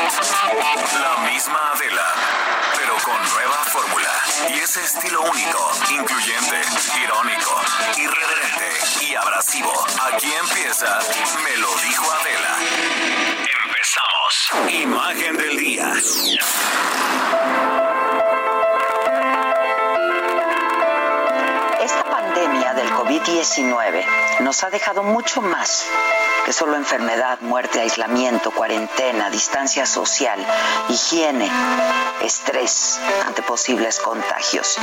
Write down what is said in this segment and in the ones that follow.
La misma Adela, pero con nueva fórmula y ese estilo único, incluyente, irónico, irreverente y abrasivo. Aquí empieza Me lo dijo Adela. Empezamos. Imagen del día. Esta pandemia del COVID-19 nos ha dejado mucho más que solo enfermedad, muerte, aislamiento, cuarentena, distancia social, higiene, estrés ante posibles contagios.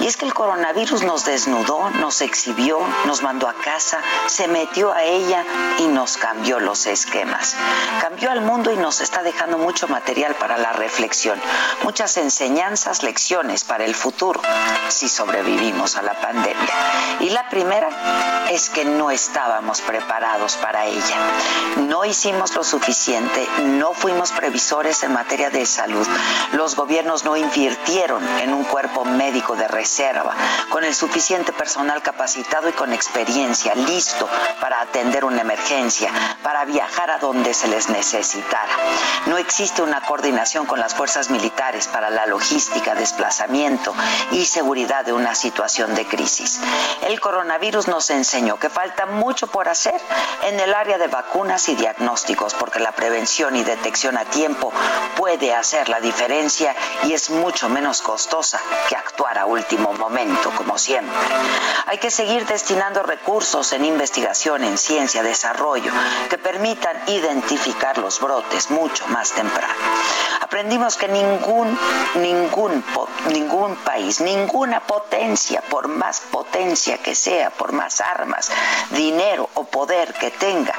Y es que el coronavirus nos desnudó, nos exhibió, nos mandó a casa, se metió a ella y nos cambió los esquemas. Cambió al mundo y nos está dejando mucho material para la reflexión, muchas enseñanzas, lecciones para el futuro si sobrevivimos a la pandemia. Y la primera es que no estábamos preparados para ella. No hicimos lo suficiente, no fuimos previsores en materia de salud. Los gobiernos no invirtieron en un cuerpo médico de reserva, con el suficiente personal capacitado y con experiencia, listo para atender una emergencia, para viajar a donde se les necesitara. No existe una coordinación con las fuerzas militares para la logística, desplazamiento y seguridad de una situación de crisis. El coronavirus nos enseñó que falta mucho por hacer en el área de vacunas y diagnósticos, porque la prevención y detección a tiempo puede hacer la diferencia y es mucho menos costosa que actuar a último momento, como siempre. Hay que seguir destinando recursos en investigación, en ciencia, desarrollo, que permitan identificar los brotes mucho más temprano. Aprendimos que ningún, ningún, ningún país, ninguna potencia, por más potencia que sea, por más armas, dinero o poder que tenga,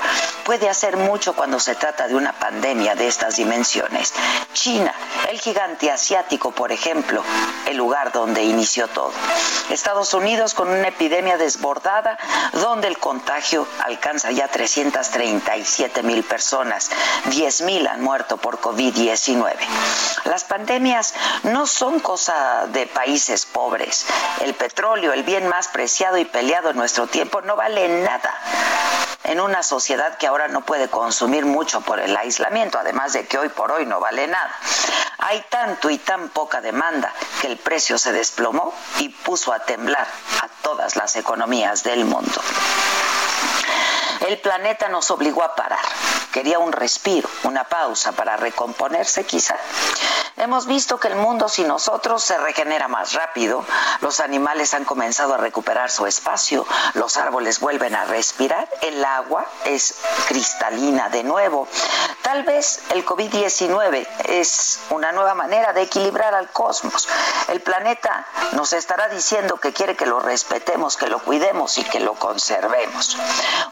puede hacer mucho cuando se trata de una pandemia de estas dimensiones. China, el gigante asiático, por ejemplo, el lugar donde inició todo. Estados Unidos con una epidemia desbordada donde el contagio alcanza ya 337 mil personas, 10 mil han muerto por COVID-19. Las pandemias no son cosa de países pobres. El petróleo, el bien más preciado y peleado en nuestro tiempo, no vale nada en una sociedad que ahora no puede consumir mucho por el aislamiento, además de que hoy por hoy no vale nada. Hay tanto y tan poca demanda que el precio se desplomó y puso a temblar a todas las economías del mundo. El planeta nos obligó a parar. Quería un respiro, una pausa para recomponerse quizá. Hemos visto que el mundo sin nosotros se regenera más rápido, los animales han comenzado a recuperar su espacio, los árboles vuelven a respirar, el agua es cristalina de nuevo. Tal vez el COVID-19 es una nueva manera de equilibrar al cosmos. El planeta nos estará diciendo que quiere que lo respetemos, que lo cuidemos y que lo conservemos.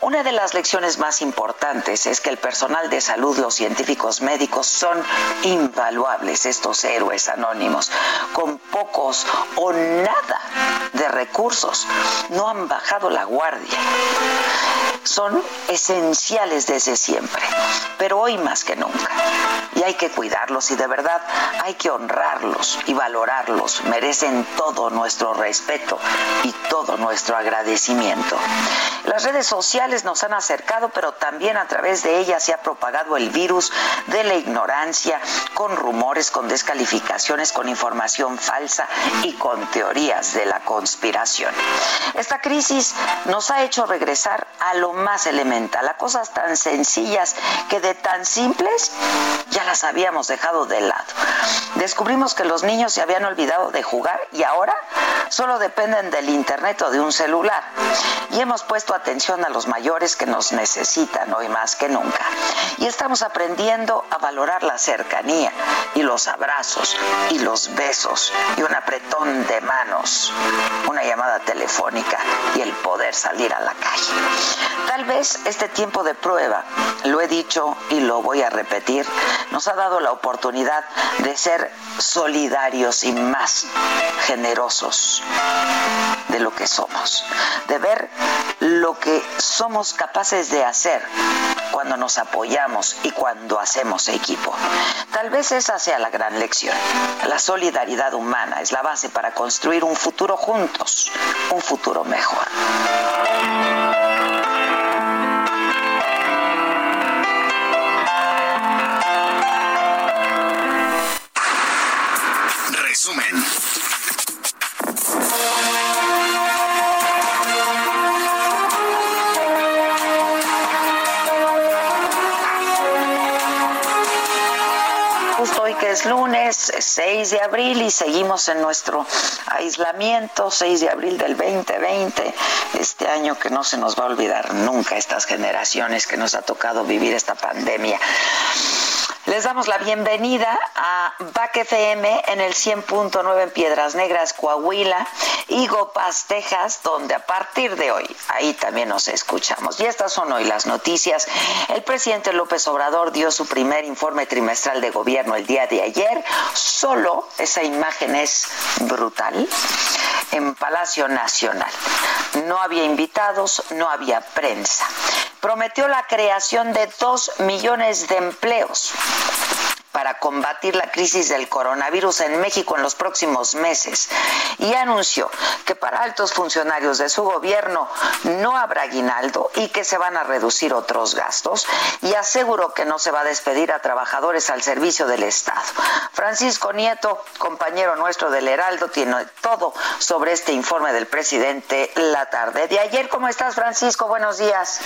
Una de las lecciones más importantes es que el personal de salud, los científicos médicos son invaluables, estos héroes anónimos, con pocos o nada de recursos. No han bajado la guardia. Son esenciales desde siempre, pero hoy más que nunca. Y hay que cuidarlos y de verdad hay que honrarlos y valorarlos. Merecen todo nuestro respeto y todo nuestro agradecimiento. Las redes sociales nos han acercado, pero también a través de ellas se ha propagado el virus de la ignorancia, con rumores, con descalificaciones, con información falsa y con teorías de la conspiración. Esta crisis nos ha hecho regresar a lo más elemental, a cosas tan sencillas que de tan simples ya las habíamos dejado de lado. Descubrimos que los niños se habían olvidado de jugar y ahora solo dependen del internet o de un celular. Y hemos puesto atención a los mayores que nos necesitan hoy más que nunca. Y estamos aprendiendo a valorar la cercanía y los abrazos y los besos y un apretón de manos, una llamada telefónica y el poder salir a la calle. Tal vez este tiempo de prueba, lo he dicho y lo voy a repetir, nos ha dado la oportunidad de ser solidarios y más generosos de lo que somos, de ver lo que somos capaces de hacer cuando nos apoyamos y cuando hacemos equipo. Tal vez esa sea la gran lección. La solidaridad humana es la base para construir un futuro juntos, un futuro mejor. resumen. hoy que es lunes 6 de abril y seguimos en nuestro aislamiento 6 de abril del 2020, este año que no se nos va a olvidar nunca estas generaciones que nos ha tocado vivir esta pandemia. Les damos la bienvenida a BAC FM en el 100.9 en Piedras Negras, Coahuila, y Gopaz, Texas, donde a partir de hoy, ahí también nos escuchamos. Y estas son hoy las noticias. El presidente López Obrador dio su primer informe trimestral de gobierno el día de ayer. Solo esa imagen es brutal en Palacio Nacional. No había invitados, no había prensa. Prometió la creación de dos millones de empleos para combatir la crisis del coronavirus en México en los próximos meses y anunció que para altos funcionarios de su gobierno no habrá aguinaldo y que se van a reducir otros gastos y aseguró que no se va a despedir a trabajadores al servicio del Estado. Francisco Nieto, compañero nuestro del Heraldo, tiene todo sobre este informe del presidente la tarde de ayer. ¿Cómo estás, Francisco? Buenos días.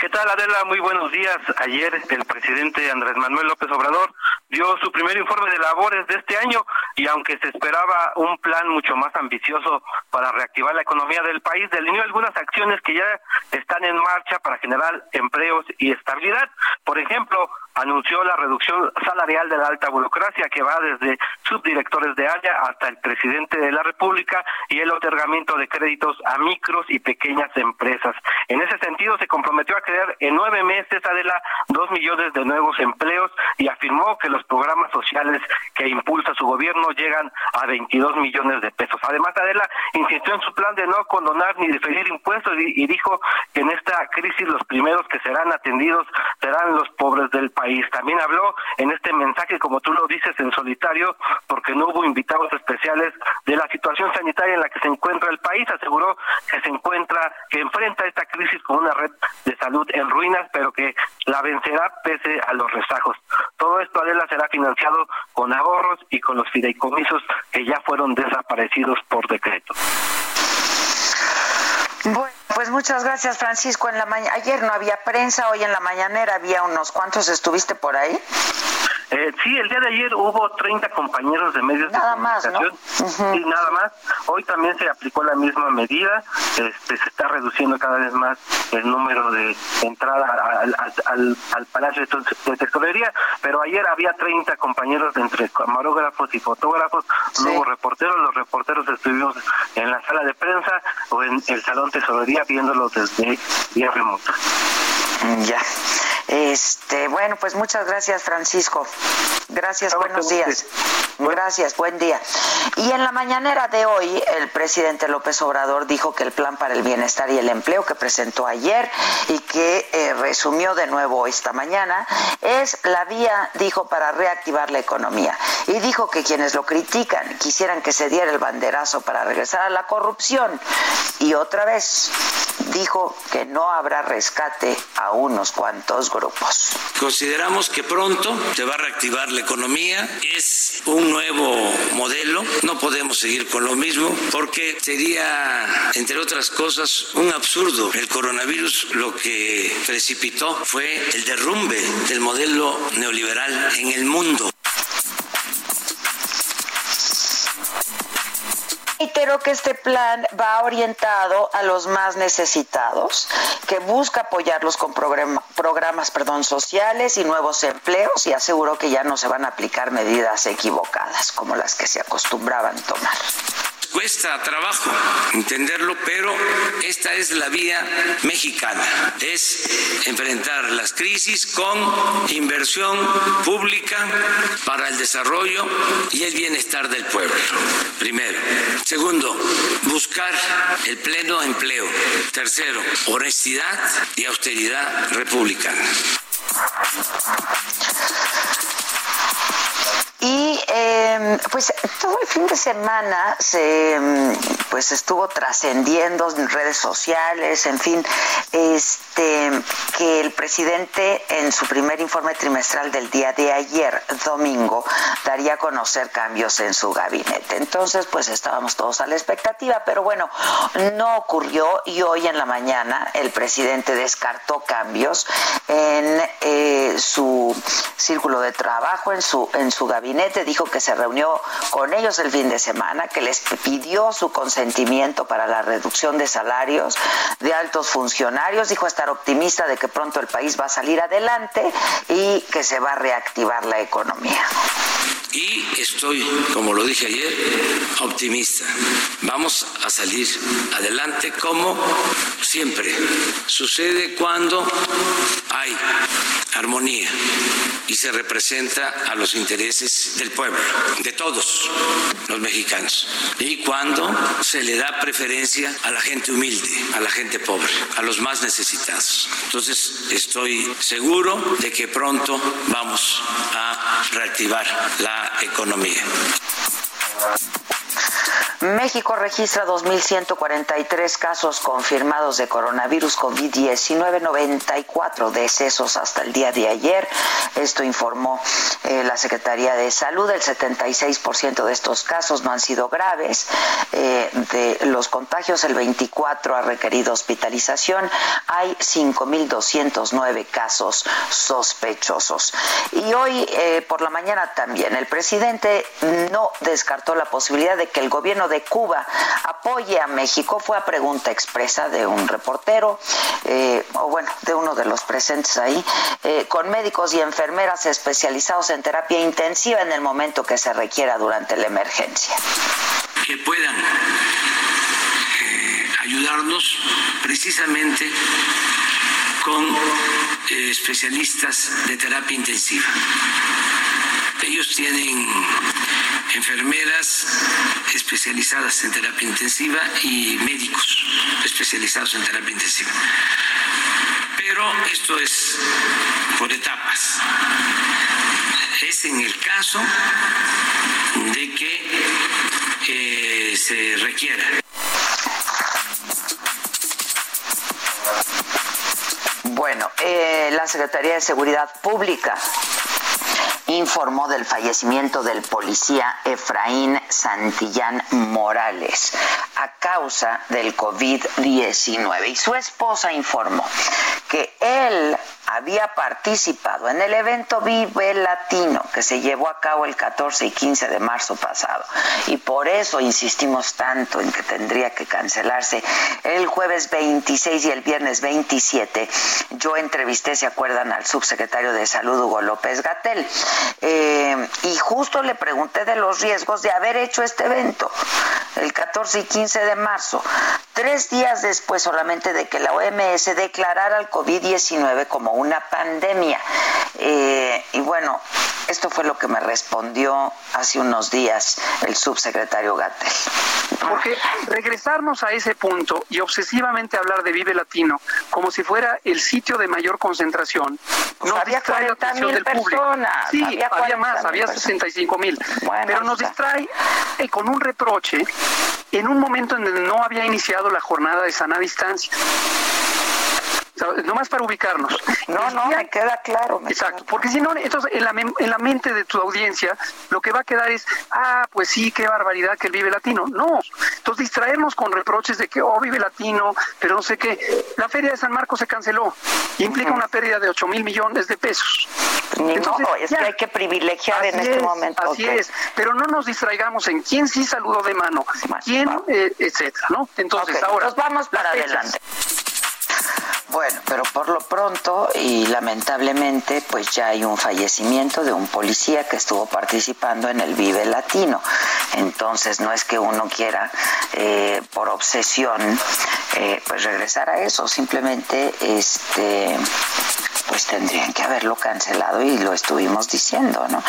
¿Qué tal, Adela? Muy buenos días. Ayer el presidente Andrés Manuel López Obrador dio su primer informe de labores de este año y aunque se esperaba un plan mucho más ambicioso para reactivar la economía del país, delineó algunas acciones que ya están en marcha para generar empleos y estabilidad. Por ejemplo, anunció la reducción salarial de la alta burocracia que va desde subdirectores de área hasta el presidente de la República y el otorgamiento de créditos a micros y pequeñas empresas. En ese sentido, se comprometió a crear en nueve meses, Adela, dos millones de nuevos empleos y afirmó que los programas sociales que impulsa su gobierno llegan a 22 millones de pesos. Además, Adela insistió en su plan de no condonar ni diferir impuestos y, dijo que en esta crisis los primeros que serán atendidos serán los pobres del país país. También habló en este mensaje, como tú lo dices, en solitario, porque no hubo invitados especiales de la situación sanitaria en la que se encuentra el país. Aseguró que se encuentra, que enfrenta esta crisis con una red de salud en ruinas, pero que la vencerá pese a los rezagos. Todo esto, Adela, será financiado con ahorros y con los fideicomisos que ya fueron desaparecidos por decreto. Bueno, pues muchas gracias, Francisco. En la ayer no había prensa, hoy en la mañanera había unos cuantos. ¿Estuviste por ahí? Eh, sí, el día de ayer hubo 30 compañeros de medios nada de comunicación. Más, ¿no? Sí, nada más. Hoy también se aplicó la misma medida. Este, se está reduciendo cada vez más el número de entrada al, al, al Palacio de Tesorería, pero ayer había 30 compañeros de entre camarógrafos y fotógrafos. Sí. No hubo reporteros. Los reporteros estuvimos en la sala de prensa o en el Salón Tesorería viéndolo desde vía remota. Ya. Este, bueno, pues muchas gracias, Francisco. Gracias, buenos días. Gracias, buen día. Y en la mañanera de hoy, el presidente López Obrador dijo que el plan para el bienestar y el empleo que presentó ayer y que eh, resumió de nuevo esta mañana es la vía, dijo, para reactivar la economía. Y dijo que quienes lo critican quisieran que se diera el banderazo para regresar a la corrupción. Y otra vez dijo que no habrá rescate a unos cuantos Consideramos que pronto se va a reactivar la economía, es un nuevo modelo, no podemos seguir con lo mismo porque sería, entre otras cosas, un absurdo. El coronavirus lo que precipitó fue el derrumbe del modelo neoliberal en el mundo. Reitero que este plan va orientado a los más necesitados, que busca apoyarlos con programa, programas perdón, sociales y nuevos empleos y aseguró que ya no se van a aplicar medidas equivocadas como las que se acostumbraban tomar cuesta trabajo entenderlo, pero esta es la vía mexicana, es enfrentar las crisis con inversión pública para el desarrollo y el bienestar del pueblo, primero. Segundo, buscar el pleno empleo. Tercero, honestidad y austeridad republicana. Eh, pues todo el fin de semana se pues estuvo trascendiendo en redes sociales, en fin, este, que el presidente en su primer informe trimestral del día de ayer, domingo, daría a conocer cambios en su gabinete. Entonces, pues estábamos todos a la expectativa, pero bueno, no ocurrió y hoy en la mañana el presidente descartó cambios en eh, su círculo de trabajo, en su, en su gabinete, dijo que se reunió con ellos el fin de semana, que les pidió su consentimiento para la reducción de salarios de altos funcionarios, dijo estar optimista de que pronto el país va a salir adelante y que se va a reactivar la economía. Y estoy, como lo dije ayer, optimista. Vamos a salir adelante como siempre sucede cuando hay armonía y se representa a los intereses del pueblo, de todos los mexicanos. Y cuando se le da preferencia a la gente humilde, a la gente pobre, a los más necesitados. Entonces estoy seguro de que pronto vamos a reactivar la economía. México registra 2.143 casos confirmados de coronavirus COVID-19, 94 decesos hasta el día de ayer. Esto informó eh, la Secretaría de Salud. El 76% de estos casos no han sido graves. Eh, de los contagios, el 24 ha requerido hospitalización. Hay 5.209 casos sospechosos. Y hoy eh, por la mañana también el presidente no descartó la posibilidad de que el gobierno de Cuba apoye a México fue a pregunta expresa de un reportero, eh, o bueno, de uno de los presentes ahí, eh, con médicos y enfermeras especializados en terapia intensiva en el momento que se requiera durante la emergencia. Que puedan eh, ayudarnos precisamente con especialistas de terapia intensiva. Ellos tienen enfermeras especializadas en terapia intensiva y médicos especializados en terapia intensiva. Pero esto es por etapas. Es en el caso de que eh, se requiera. Bueno, eh, la Secretaría de Seguridad Pública informó del fallecimiento del policía Efraín Santillán Morales a causa del COVID-19 y su esposa informó que él había participado en el evento Vive Latino que se llevó a cabo el 14 y 15 de marzo pasado. Y por eso insistimos tanto en que tendría que cancelarse el jueves 26 y el viernes 27. Yo entrevisté, se acuerdan, al subsecretario de Salud, Hugo López Gatel, eh, y justo le pregunté de los riesgos de haber hecho este evento el 14 y 15 de marzo, tres días después solamente de que la OMS declarara el COVID-19 como una pandemia. Eh, y bueno, esto fue lo que me respondió hace unos días el subsecretario Gatel. Porque regresarnos a ese punto y obsesivamente hablar de Vive Latino como si fuera el sitio de mayor concentración, pues había 40 mil personas. Sí, había, más, había 65 mil. pero nos distrae eh, con un reproche en un momento en donde no había iniciado la jornada de sana distancia no más para ubicarnos. No, no, me queda claro. exacto, porque si no, entonces en la, en la mente de tu audiencia lo que va a quedar es, ah, pues sí, qué barbaridad que el Vive Latino. No, entonces distraernos con reproches de que, oh, Vive Latino, pero no sé qué. La Feria de San Marcos se canceló, implica una pérdida de 8 mil millones de pesos. entonces, no, es que hay que privilegiar en este momento. Así es, pero no nos distraigamos en quién sí saludó de mano, quién, eh, etcétera, ¿no? Entonces, ahora. Nos vamos para adelante. Bueno, pero por lo pronto y lamentablemente pues ya hay un fallecimiento de un policía que estuvo participando en el Vive Latino. Entonces no es que uno quiera eh, por obsesión eh, pues regresar a eso, simplemente este pues tendrían que haberlo cancelado y lo estuvimos diciendo, ¿no?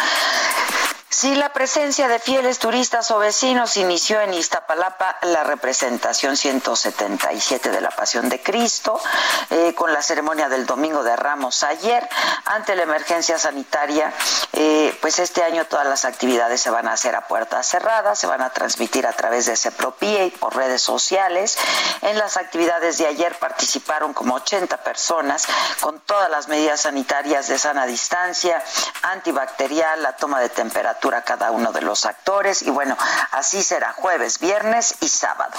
Sí, la presencia de fieles turistas o vecinos inició en Iztapalapa la representación 177 de la Pasión de Cristo, eh, con la ceremonia del Domingo de Ramos ayer. Ante la emergencia sanitaria, eh, pues este año todas las actividades se van a hacer a puertas cerradas, se van a transmitir a través de Cepropie y por redes sociales. En las actividades de ayer participaron como 80 personas con todas las medidas sanitarias de sana distancia, antibacterial, la toma de temperatura cada uno de los actores y bueno, así será jueves, viernes y sábado.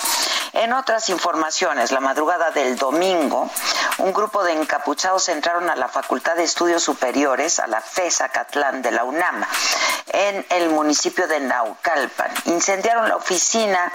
En otras informaciones, la madrugada del domingo, un grupo de encapuchados entraron a la Facultad de Estudios Superiores, a la FESA Catlán de la UNAM, en el municipio de Naucalpan. Incendiaron la oficina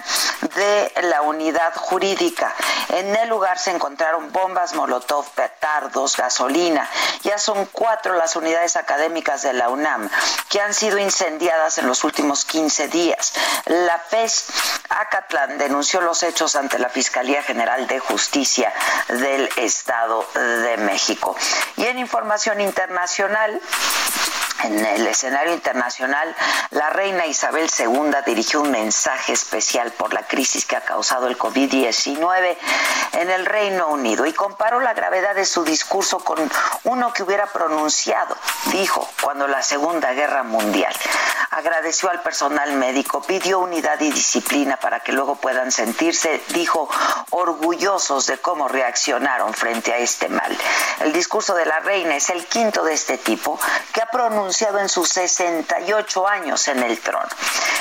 de la unidad jurídica. En el lugar se encontraron bombas Molotov, petardos, gasolina. Ya son cuatro las unidades académicas de la UNAM que han sido incendiadas en los últimos 15 días. La FES Acatlán denunció los hechos ante la Fiscalía General de Justicia del Estado de México. Y en información internacional, en el escenario internacional, la reina Isabel II dirigió un mensaje especial por la crisis que ha causado el COVID-19 en el Reino Unido y comparó la gravedad de su discurso con uno que hubiera pronunciado, dijo, cuando la Segunda Guerra Mundial. Agradeció al personal médico, pidió unidad y disciplina para que luego puedan sentirse, dijo, orgullosos de cómo reaccionaron frente a este mal. El discurso de la reina es el quinto de este tipo que ha pronunciado en sus 68 años en el trono.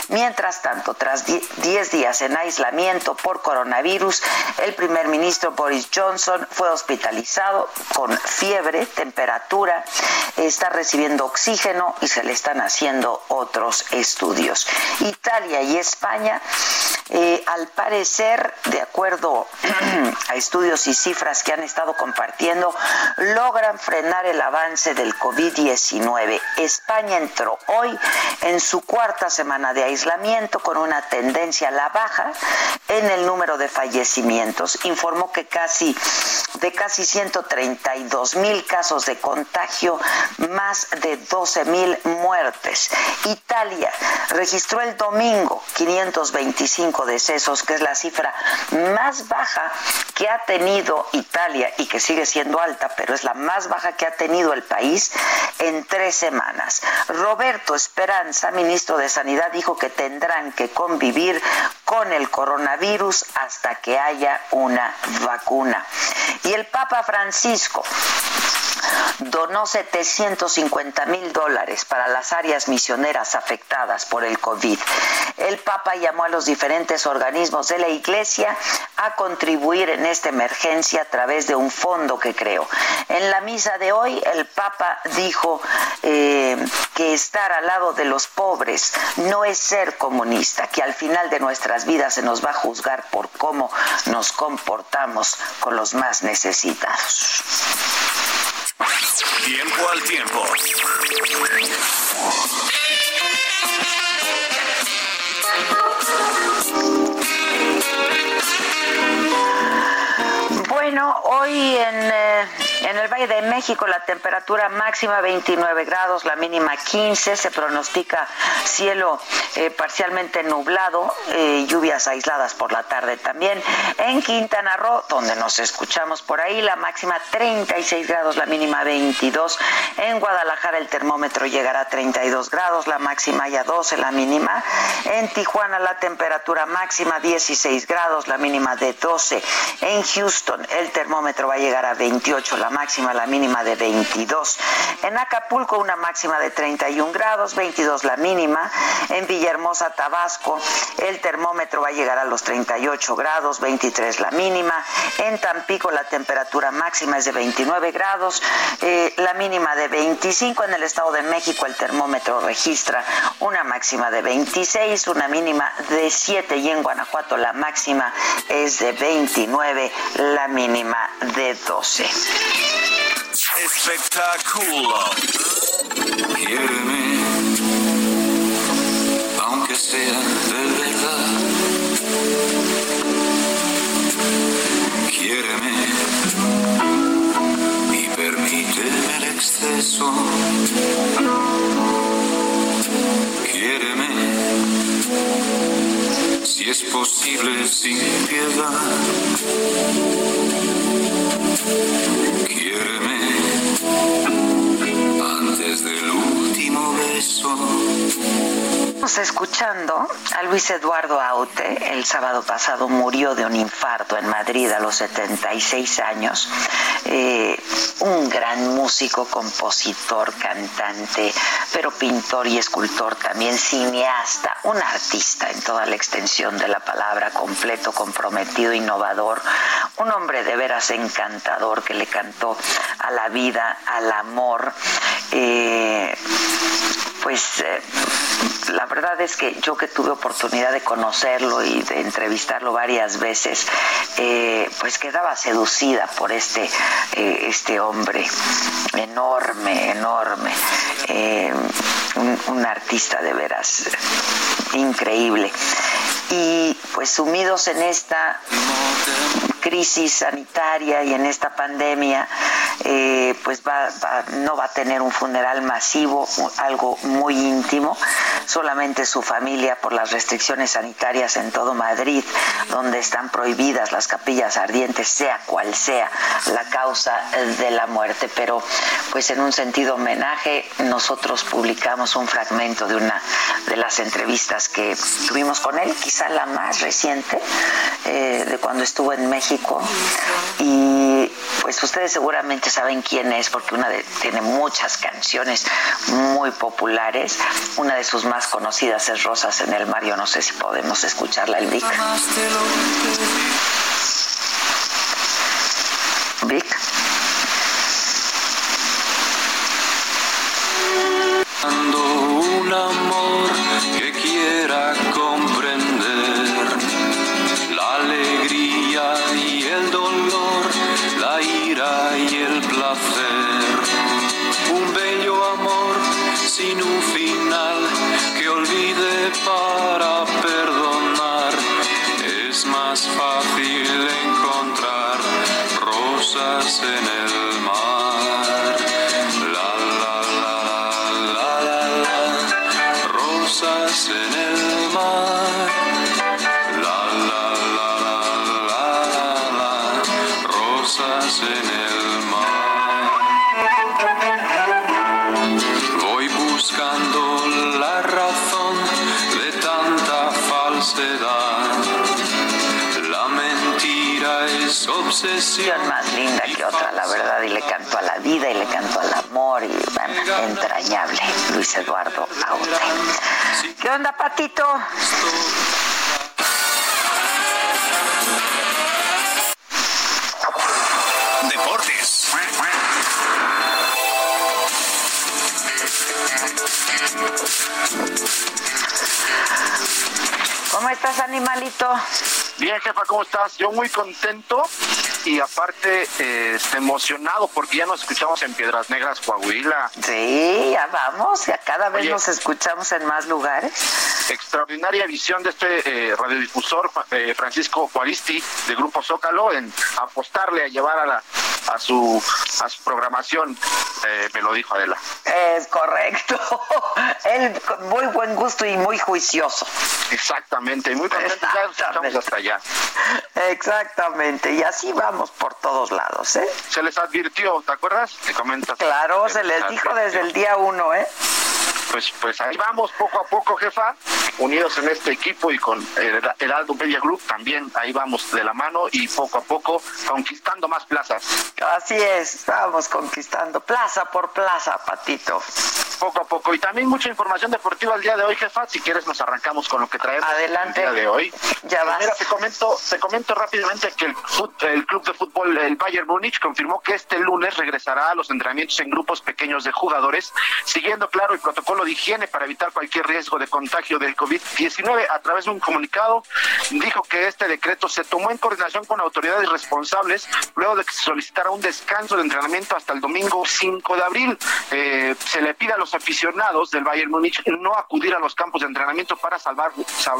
Mientras tanto, tras 10 días en aislamiento por coronavirus, el primer ministro Boris Johnson fue hospitalizado con fiebre, temperatura, está recibiendo oxígeno y se le están haciendo otros estudios. Italia y España, al parecer, de acuerdo a estudios y cifras que han estado compartiendo, logran frenar el avance del COVID-19 España entró hoy en su cuarta semana de aislamiento con una tendencia a la baja en el número de fallecimientos. Informó que casi de casi 132 mil casos de contagio, más de 12 mil muertes. Italia registró el domingo 525 decesos, que es la cifra más baja que ha tenido Italia y que sigue siendo alta, pero es la más baja que ha tenido el país en tres semanas. Roberto Esperanza, ministro de Sanidad, dijo que tendrán que convivir con el coronavirus hasta que haya una vacuna. Y el Papa Francisco donó 750 mil dólares para las áreas misioneras afectadas por el COVID. El Papa llamó a los diferentes organismos de la Iglesia a contribuir en esta emergencia a través de un fondo que creó. En la misa de hoy, el Papa dijo eh, que estar al lado de los pobres no es ser comunista, que al final de nuestras vidas se nos va a juzgar por cómo nos comportamos con los más necesitados. Tiempo al tiempo. Bueno, hoy en... Eh, en el Valle de México la temperatura máxima 29 grados, la mínima 15, se pronostica cielo eh, parcialmente nublado, eh, lluvias aisladas por la tarde también. En Quintana Roo, donde nos escuchamos por ahí, la máxima 36 grados, la mínima 22. En Guadalajara el termómetro llegará a 32 grados, la máxima ya 12, la mínima. En Tijuana la temperatura máxima 16 grados, la mínima de 12. En Houston el termómetro va a llegar a 28, la la mínima de 22. En Acapulco una máxima de 31 grados, 22 la mínima. En Villahermosa, Tabasco, el termómetro va a llegar a los 38 grados, 23 la mínima. En Tampico la temperatura máxima es de 29 grados, eh, la mínima de 25. En el Estado de México el termómetro registra una máxima de 26, una mínima de 7 y en Guanajuato la máxima es de 29, la mínima de 12 espectáculo. Quiéreme, aunque sea de verdad. Quiéreme y permíteme el exceso. Quiéreme si es posible sin piedad. Antes del último beso. Estamos escuchando a Luis Eduardo Aute. El sábado pasado murió de un infarto en Madrid a los 76 años. Eh, un gran músico, compositor, cantante, pero pintor y escultor también, cineasta, un artista en toda la extensión de la palabra, completo, comprometido, innovador, un hombre de veras encantador que le cantó a la vida, al amor. Eh, pues eh, la verdad es que yo que tuve oportunidad de conocerlo y de entrevistarlo varias veces, eh, pues quedaba seducida por este, este hombre enorme, enorme, un artista de veras increíble. Y pues sumidos en esta crisis sanitaria y en esta pandemia, eh, pues va, no va a tener un funeral masivo, algo muy íntimo, solamente su familia por las restricciones sanitarias en todo Madrid, donde están prohibidas las capillas ardientes, sea cual sea la causa de la muerte. Pero pues en un sentido homenaje, nosotros publicamos un fragmento de una de las entrevistas que tuvimos con él, quizá la más reciente, eh, de cuando estuvo en México. Y pues ustedes seguramente saben quién es, porque una de, tiene muchas canciones muy populares. Una de sus más conocidas es Rosas en el Mar. Yo no sé si podemos escucharla, el Vic. Obsesión. más linda que otra, la verdad, y le cantó a la vida y le cantó al amor, y bueno, entrañable, Luis Eduardo Aute. ¿Qué onda, Patito? Deportes. ¿Cómo estás, animalito? Bien, jefa, ¿cómo estás? Yo muy contento y aparte eh, emocionado porque ya nos escuchamos en Piedras Negras, Coahuila. Sí, ya vamos, ya cada vez Oye. nos escuchamos en más lugares. Extraordinaria visión de este eh, radiodifusor eh, Francisco Juaristi de Grupo Zócalo en apostarle a llevar a, la, a, su, a su programación, eh, me lo dijo Adela. Es correcto. Él con muy buen gusto y muy juicioso. Exactamente, muy contento, ya hasta allá. Exactamente. Y así vamos por todos lados, ¿eh? Se les advirtió, ¿te acuerdas? Te comentas. Claro, Se se les dijo advirtió. desde el día uno, ¿eh? Pues, pues ahí vamos poco a poco, jefa, unidos en este equipo y con el Heraldo Media Group también ahí vamos de la mano y poco a poco conquistando más plazas. Así es, vamos conquistando plaza por plaza, Patito. Poco a poco. Y también mucha información deportiva el día de hoy, jefa. Si quieres nos arrancamos con lo que traemos Adelante. el día de hoy. Ya vas. Mira, te comento, te comento rápidamente que el, el club de fútbol, el Bayern Múnich, confirmó que este lunes regresará a los entrenamientos en grupos pequeños de jugadores, siguiendo claro el protocolo de higiene para evitar cualquier riesgo de contagio del COVID-19. A través de un comunicado, dijo que este decreto se tomó en coordinación con autoridades responsables luego de que se solicitara un descanso de entrenamiento hasta el domingo 5 de abril. Eh, se le pide a los aficionados del Bayern Múnich no acudir a los campos de entrenamiento para salvar,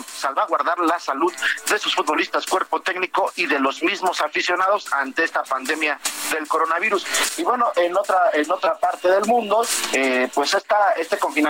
salvaguardar la salud de sus futbolistas, cuerpo técnico y de los mismos aficionados ante esta pandemia del coronavirus. Y bueno, en otra en otra parte del mundo, eh, pues esta, este confinamiento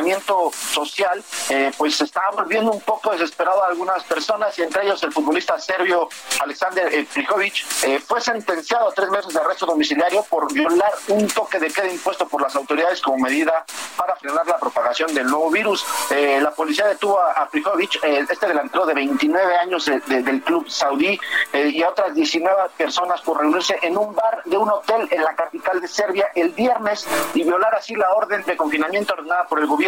social, eh, pues está volviendo un poco desesperado a algunas personas y entre ellos el futbolista serbio Alexander Prijovic eh, fue sentenciado a tres meses de arresto domiciliario por violar un toque de queda impuesto por las autoridades como medida para frenar la propagación del nuevo virus. la policía detuvo a, Prijovic, este delantero de 29 años del club saudí, y a otras 19 personas por reunirse en un bar de un hotel en la capital de Serbia el viernes y violar así la orden de confinamiento ordenada por el gobierno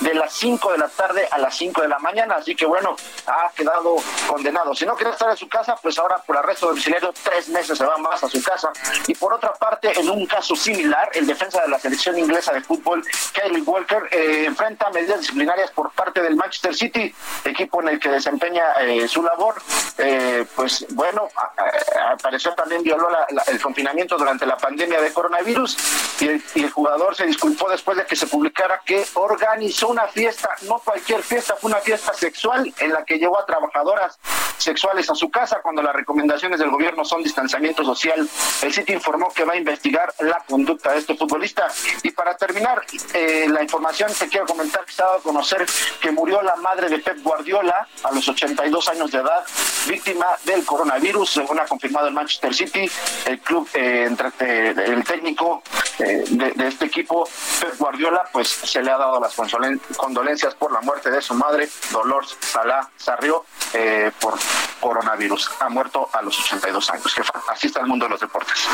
de las 5 de la tarde a las 5 de la mañana. Así que bueno, ha quedado condenado. Si no quiere estar en su casa, pues ahora por arresto domiciliario tres meses se va más a su casa. Y por otra parte, en un caso similar, el defensa de la selección inglesa de fútbol, Kyle Walker, eh, enfrenta medidas disciplinarias por parte del Manchester City, equipo en el que desempeña eh, su labor. Eh, pues bueno, apareció también violó el confinamiento durante la pandemia de coronavirus y el, jugador se disculpó después de que se publicara que organizó una fiesta, no cualquier fiesta, fue una fiesta sexual en la que llevó a trabajadoras sexuales a su casa cuando las recomendaciones del gobierno son distanciamiento social. El sitio informó que va a investigar la conducta de este futbolista. Y para terminar, eh, la información que quiero comentar que se ha dado a conocer que murió la madre de Pep Guardiola a los 82 años de edad, víctima del coronavirus, según ha confirmado el Manchester City, el club, eh, entre, eh, el técnico de, este equipo, Pep Guardiola, pues se le ha dado las condolencias por la muerte de su madre, Dolores Salah Sarrió, eh, por coronavirus. Ha muerto a los 82 años. Así está el mundo de los deportes.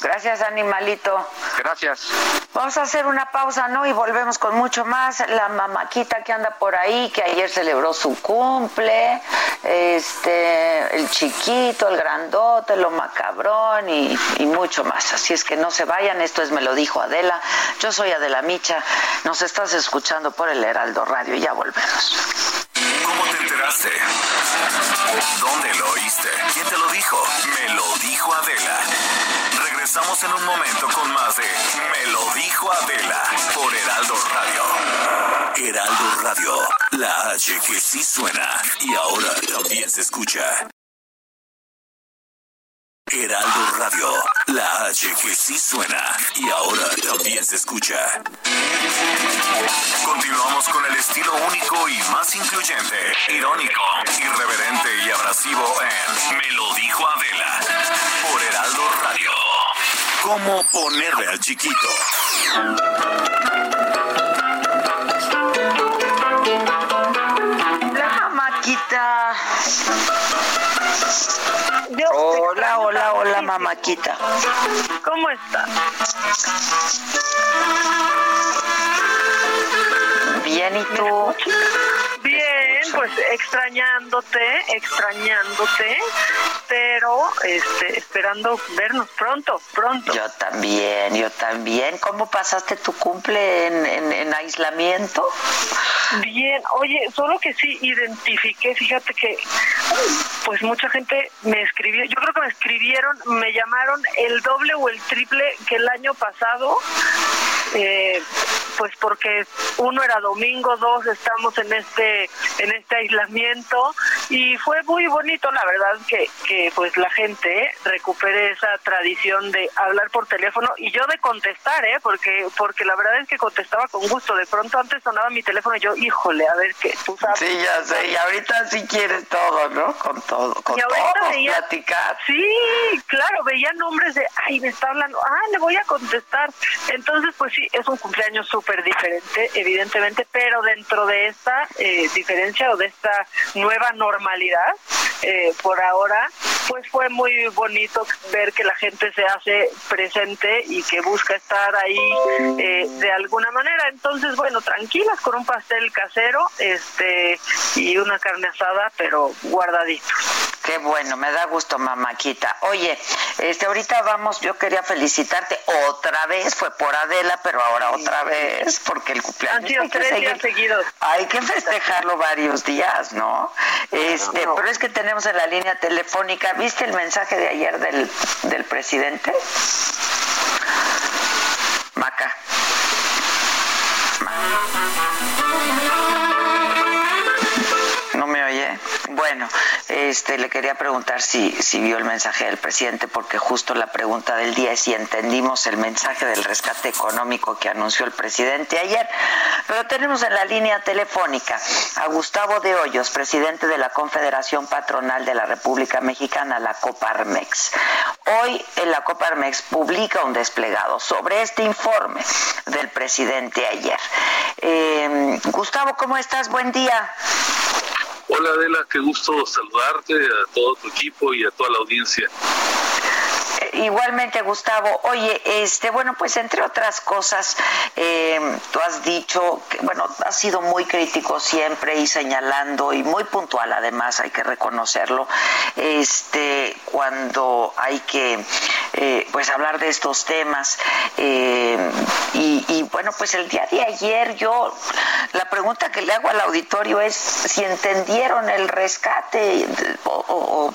Gracias, animalito. Gracias. Vamos a hacer una pausa, ¿no? Y volvemos con mucho más. La mamaquita que anda por ahí, que ayer celebró su cumple, este, el chiquito, el grandote, lo macabrón y, y mucho más. Así es que no se vayan, esto es Me lo dijo Adela. Yo soy Adela Micha. Nos estás escuchando por el Heraldo Radio. Ya volvemos. ¿Cómo te enteraste? ¿Dónde lo oíste? ¿Quién te lo dijo? Me lo dijo Adela. Regresamos en un momento con más de Me lo dijo Adela por Heraldo Radio. Heraldo Radio, la H que sí suena y ahora también se escucha. Heraldo Radio, la H que sí suena y ahora también se escucha. Continuamos con el estilo único y más incluyente, irónico, irreverente y abrasivo en Me lo dijo Adela por Heraldo Radio. ¿Cómo ponerle al chiquito? La maquita. Hola, hola, hola, mamáquita. ¿Cómo estás? Bien, ¿y tú? Bien, pues extrañándote, extrañándote, pero este, esperando vernos pronto, pronto. Yo también, yo también. ¿Cómo pasaste tu cumple en, en aislamiento? Bien, oye, solo que sí identifiqué, fíjate que pues mucha gente me escribió, yo creo que me escribieron, me llamaron el doble o el triple que el año pasado, eh, pues porque uno era domingo, dos estamos en este en este aislamiento y fue muy bonito, la verdad que, que pues la gente recupere esa tradición de hablar por teléfono y yo de contestar, ¿eh? porque porque la verdad es que contestaba con gusto, de pronto antes sonaba mi teléfono y yo híjole, a ver qué, tú sabes. Sí, ya sé, y ahorita sí quieres todo, ¿no? Con todo, con todo, platicar. Sí, claro, veía nombres de, ay, me está hablando, ah, le voy a contestar. Entonces, pues sí, es un cumpleaños súper diferente, evidentemente, pero dentro de esta eh, diferencia o de esta nueva normalidad, eh, por ahora, pues fue muy bonito ver que la gente se hace presente y que busca estar ahí eh, de alguna manera. Entonces, bueno, tranquilas con un pastel casero este y una carne asada, pero guardadito. Qué bueno, me da gusto, mamáquita. Oye, este ahorita vamos, yo quería felicitarte otra vez, fue por Adela, pero ahora otra vez, porque el cumpleaños Han sido tres días seguidos. Hay que festejarlo varios días, ¿no? Este, pero es que tenemos en la línea telefónica, ¿viste el mensaje de ayer del, del presidente? Maca. ¿No me oye? Bueno, este, le quería preguntar si, si vio el mensaje del presidente, porque justo la pregunta del día es si entendimos el mensaje del rescate económico que anunció el presidente ayer. Pero tenemos en la línea telefónica a Gustavo de Hoyos, presidente de la Confederación Patronal de la República Mexicana, la Coparmex. Hoy en la Coparmex publica un desplegado sobre este informe del presidente ayer. Eh, Gustavo, ¿cómo estás? Buen día. Hola Adela, qué gusto saludarte a todo tu equipo y a toda la audiencia. Igualmente, Gustavo. Oye, este, bueno, pues entre otras cosas, eh, tú has dicho que, bueno, has sido muy crítico siempre y señalando y muy puntual, además, hay que reconocerlo, este, cuando hay que, eh, pues, hablar de estos temas. Eh, y, bueno, pues el día de ayer yo, la pregunta que le hago al auditorio es si entendieron el rescate o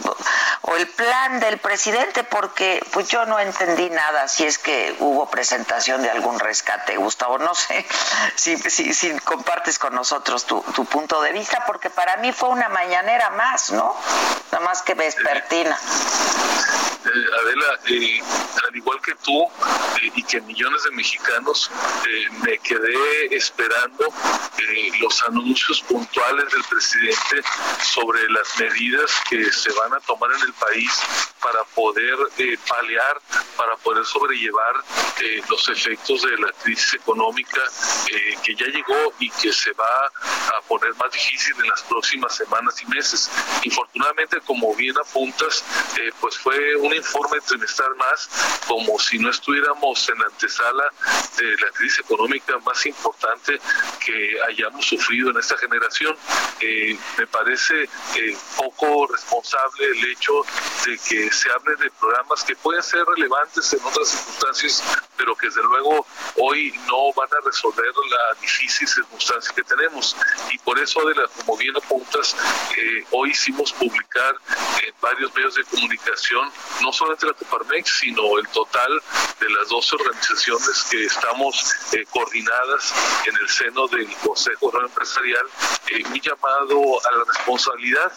el plan del presidente, porque pues yo no entendí nada si es que hubo presentación de algún rescate, Gustavo. No sé si, si, compartes con nosotros tu, punto de vista, porque para mí fue una mañanera más, ¿no? Nada más que vespertina. Eh, Adela, eh, al igual que tú eh, y que millones de mexicanos, me quedé esperando los anuncios puntuales del presidente sobre las medidas que se van a tomar en el país para poder paliar, para poder sobrellevar los efectos de la crisis económica que ya llegó y que se va a poner más difícil en las próximas semanas y meses. Infortunadamente, como bien apuntas, pues fue un informe trimestral más, como si no estuviéramos en la antesala de la crisis económica más importante que hayamos sufrido en esta generación. Eh, me parece eh, poco responsable el hecho de que se hable de programas que pueden ser relevantes en otras circunstancias, pero que desde luego hoy no van a resolver la difícil circunstancia que tenemos. Y por eso, de la, como bien apuntas, eh, hoy hicimos publicar en varios medios de comunicación no solamente la Coparmex, sino el total de las 12 organizaciones que estamos eh, coordinadas en el seno del Consejo Empresarial, eh, un llamado a la responsabilidad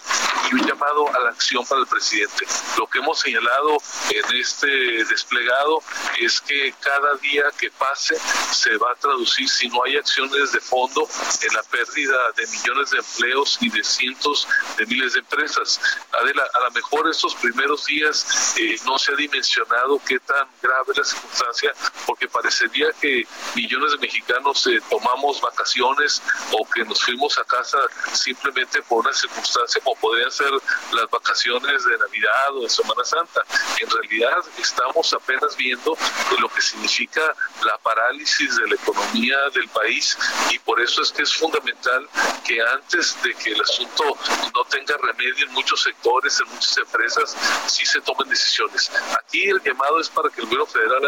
y un llamado a la acción para el presidente. Lo que hemos señalado en este desplegado es que cada día que pase se va a traducir, si no hay acciones de fondo, en la pérdida de millones de empleos y de cientos de miles de empresas. Adela, a lo mejor estos primeros días eh, no se ha dimensionado qué tan grave la circunstancia, porque parecería que millones de mexicanos eh, tomamos vacaciones o que nos fuimos a casa simplemente por una circunstancia como podrían ser las vacaciones de Navidad o de Semana Santa. En realidad estamos apenas viendo lo que significa la parálisis de la economía del país y por eso es que es fundamental que antes de que el asunto no tenga remedio en muchos sectores, en muchas empresas, sí se tomen decisiones. Aquí el llamado es para que el gobierno federal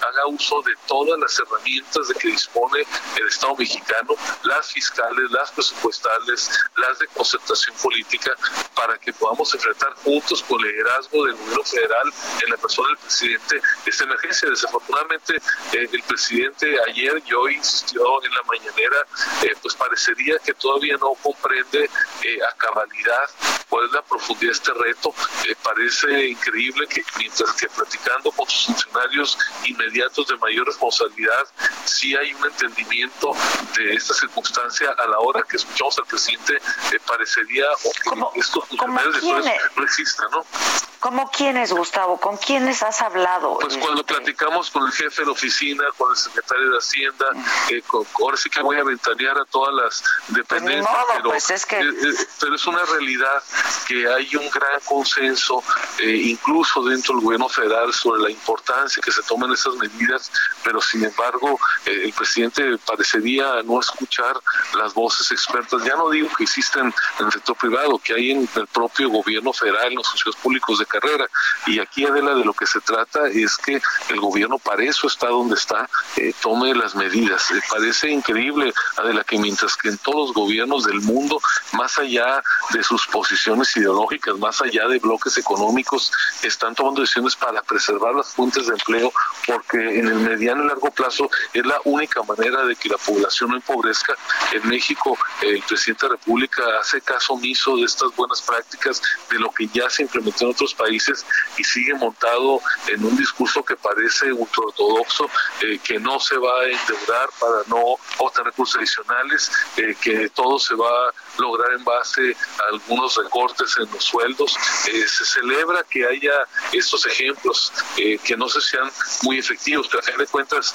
haga uso de todas las herramientas de que dispone el Estado mexicano, las fiscales, las presupuestales, las de concertación política, para que podamos enfrentar juntos con el liderazgo del gobierno federal en la persona del presidente esta emergencia. Desafortunadamente, eh, el presidente ayer y hoy insistió en la mañanera, eh, pues parecería que todavía no comprende eh, a cabalidad cuál es la profundidad de este reto. parece increíble que mientras que platicando con sus funcionarios inmediatos de mayor responsabilidad, sí hay un entendimiento de esta circunstancia a la hora que escuchamos al presidente, parecería que estos funcionarios no existan, ¿no? ¿Cómo quiénes, Gustavo? ¿Con quiénes has hablado? Pues cuando este, platicamos con el jefe de oficina, con el secretario de Hacienda, eh, ahora sí que voy a ventanear a todas las pues dependencias, pero, pues es que... Eh, eh, pero es una realidad que hay un gran consenso, incluso dentro del gobierno federal, sobre la importancia que se tomen esas medidas, pero sin embargo el presidente parecería no escuchar las voces expertas. Ya no digo que existen en el sector privado, que hay en el propio gobierno federal, en los funcionarios públicos de carrera. Y aquí, Adela, de lo que se trata es que el gobierno para eso está donde está, eh, tome las medidas. Eh, parece increíble, Adela, que mientras que en todos los gobiernos del mundo, más allá de sus posiciones ideológicas, más allá de bloques económicos, están tomando decisiones para preservar las fuentes de empleo, porque en el mediano y largo plazo es la única manera de que la población no empobrezca. En México, el presidente de la República hace caso omiso de estas buenas prácticas, de lo que ya se implementó en otros países y sigue en un discurso que parece ultraortodoxo, eh, que no se va a endeudar para no obtener recursos adicionales, eh, que todo se va a lograr en base a algunos recortes en los sueldos. Eh, se celebra que haya estos ejemplos que no se sean muy efectivos, pero a fin de cuentas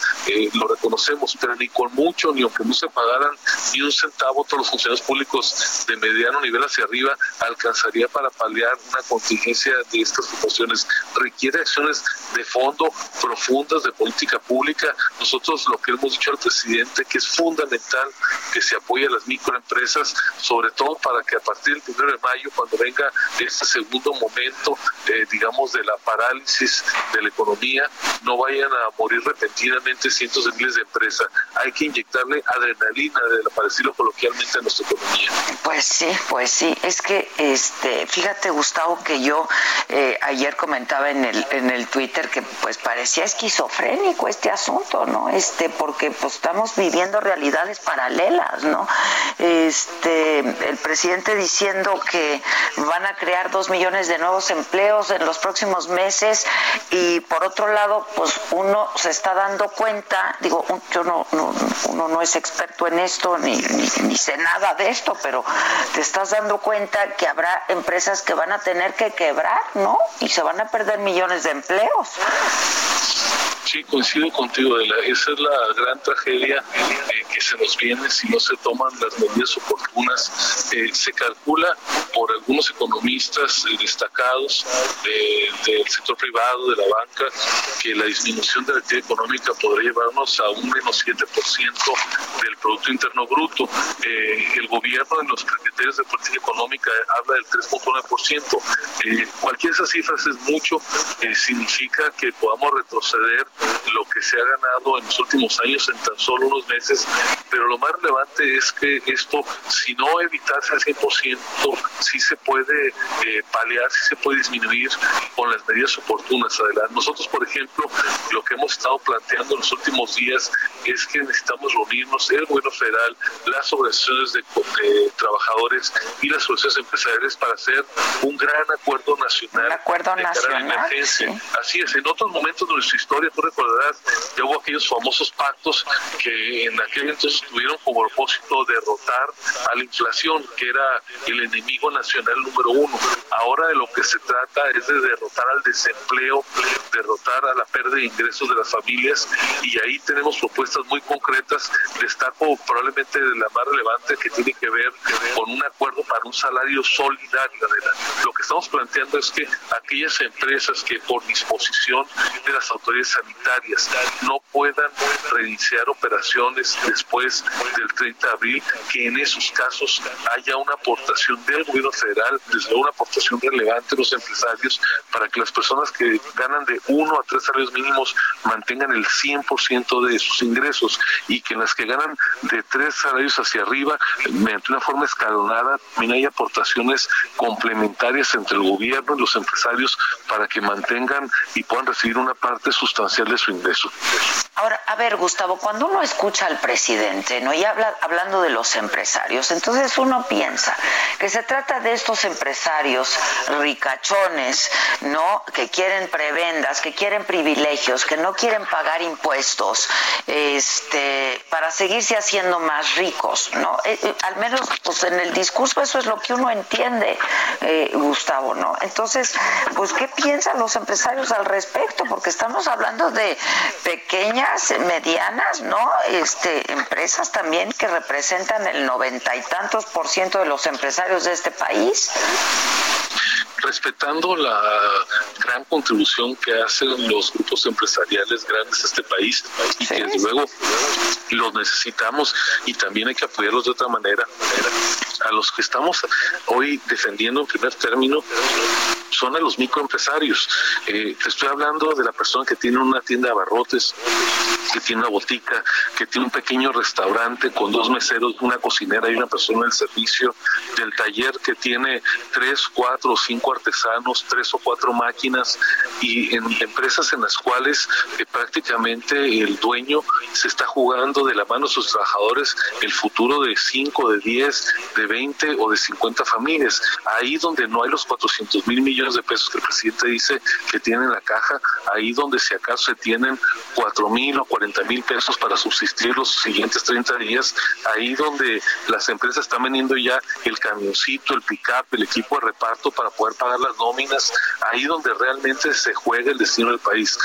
lo reconocemos, pero ni con mucho, ni aunque no se pagaran ni un centavo todos los funcionarios públicos de mediano nivel hacia arriba, alcanzaría para paliar una contingencia de estas situaciones. Requiere acciones de fondo profundas de política pública. Nosotros lo que hemos dicho al presidente que es fundamental que se apoye a las microempresas, sobre todo para que a partir del primero de mayo, cuando venga este segundo momento, eh, digamos, de la parálisis de la economía, no vayan a morir repentinamente cientos de miles de empresas. Hay que inyectarle adrenalina, para decirlo coloquialmente, a nuestra economía. Pues sí, pues sí. Es que, este, fíjate, Gustavo, que yo eh, ayer comentaba en el, en el Twitter que pues parecía esquizofrénico este asunto, ¿no? Este, porque pues estamos viviendo realidades paralelas, ¿no? Este, el presidente diciendo que van a crear dos millones de nuevos empleos en los próximos meses y por otro lado, pues uno se está dando cuenta, digo, yo no, no uno no es experto en esto ni, ni, ni sé nada de esto, pero te estás dando cuenta que habrá empresas que van a tener que quebrar, ¿no? Y se van a perder millones de empleos. Sí, coincido contigo, Esa es la gran tragedia que se nos viene si no se toman las medidas oportunas. Eh, se calcula por algunos economistas eh, destacados del sector privado, de la banca, que la disminución de la actividad económica podría llevarnos a un menos 7% del Producto Interno Bruto. el gobierno en los criterios de política económica habla del 3.9%. cualquiera de esas cifras es mucho, significa que podamos retroceder lo que se ha ganado en los últimos años en tan solo unos meses, pero lo más relevante es que esto, si no evitarse al 100%, sí se puede eh, paliar, sí se puede disminuir con las medidas oportunas. Adelante. Nosotros, por ejemplo, lo que hemos estado planteando en los últimos días es que necesitamos reunirnos el gobierno federal, las organizaciones de, trabajadores y las organizaciones empresariales para hacer un gran acuerdo nacional. Un acuerdo nacional. Así es, en otros momentos de nuestra historia, tú recordarás que hubo aquellos famosos pactos que en aquel entonces tuvieron como propósito derrotar a la inflación, que era el enemigo nacional número uno. Ahora de lo que se trata es de derrotar al desempleo, derrotar a la pérdida de ingresos de las familias y ahí tenemos propuestas muy concretas. Destaco probablemente de la más relevante que tiene que ver con un acuerdo para un salario solidario. Lo que estamos planteando es que aquellas empresas que por disposición de las autoridades sanitarias no puedan reiniciar operaciones después del 30 de abril, que en esos casos haya una aportación del gobierno federal, desde una aportación relevante de los empresarios, para que las personas que ganan de uno a tres salarios mínimos mantengan el 100% de sus ingresos y que las que ganan de tres salarios hacia arriba, mediante una forma escalonada, también hay aportaciones complementarias entre el gobierno y los empresarios para que mantengan y puedan recibir una parte sustancial de su ingreso. Ahora, a ver, Gustavo, cuando uno escucha al presidente, ¿no? Y habla hablando de los empresarios, entonces uno piensa que se trata de estos empresarios ricachones, ¿no? Que quieren prebendas, que quieren privilegios, que no quieren pagar impuestos, este, para seguirse haciendo más ricos, ¿no? Eh, eh, al menos, pues en el discurso eso es lo que uno entiende, eh, Gustavo, ¿no? Entonces, pues, ¿qué piensan los empresarios al respecto? Porque estamos hablando de pequeñas, medianas, ¿no? Este, empresas también que representan el noventa y tantos por ciento de los empresarios de este país respetando la gran contribución que hacen los grupos empresariales grandes a este país y que desde luego los necesitamos y también hay que apoyarlos de otra manera. A los que estamos hoy defendiendo en primer término son a los microempresarios. Eh, te estoy hablando de la persona que tiene una tienda de abarrotes, que tiene una botica, que tiene un pequeño restaurante con dos meseros, una cocinera y una persona del servicio, del taller que tiene tres, cuatro o cinco artesanos, tres o cuatro máquinas y en empresas en las cuales eh, prácticamente el dueño se está jugando de la mano a sus trabajadores el futuro de 5, de 10, de 20 o de 50 familias. Ahí donde no hay los 400 mil millones de pesos que el presidente dice que tiene en la caja, ahí donde si acaso se tienen 4 mil o 40 mil pesos para subsistir los siguientes 30 días, ahí donde las empresas están vendiendo ya el camioncito, el pick-up, el equipo de reparto para poder pagar las nóminas, ahí donde realmente se juega el destino del país.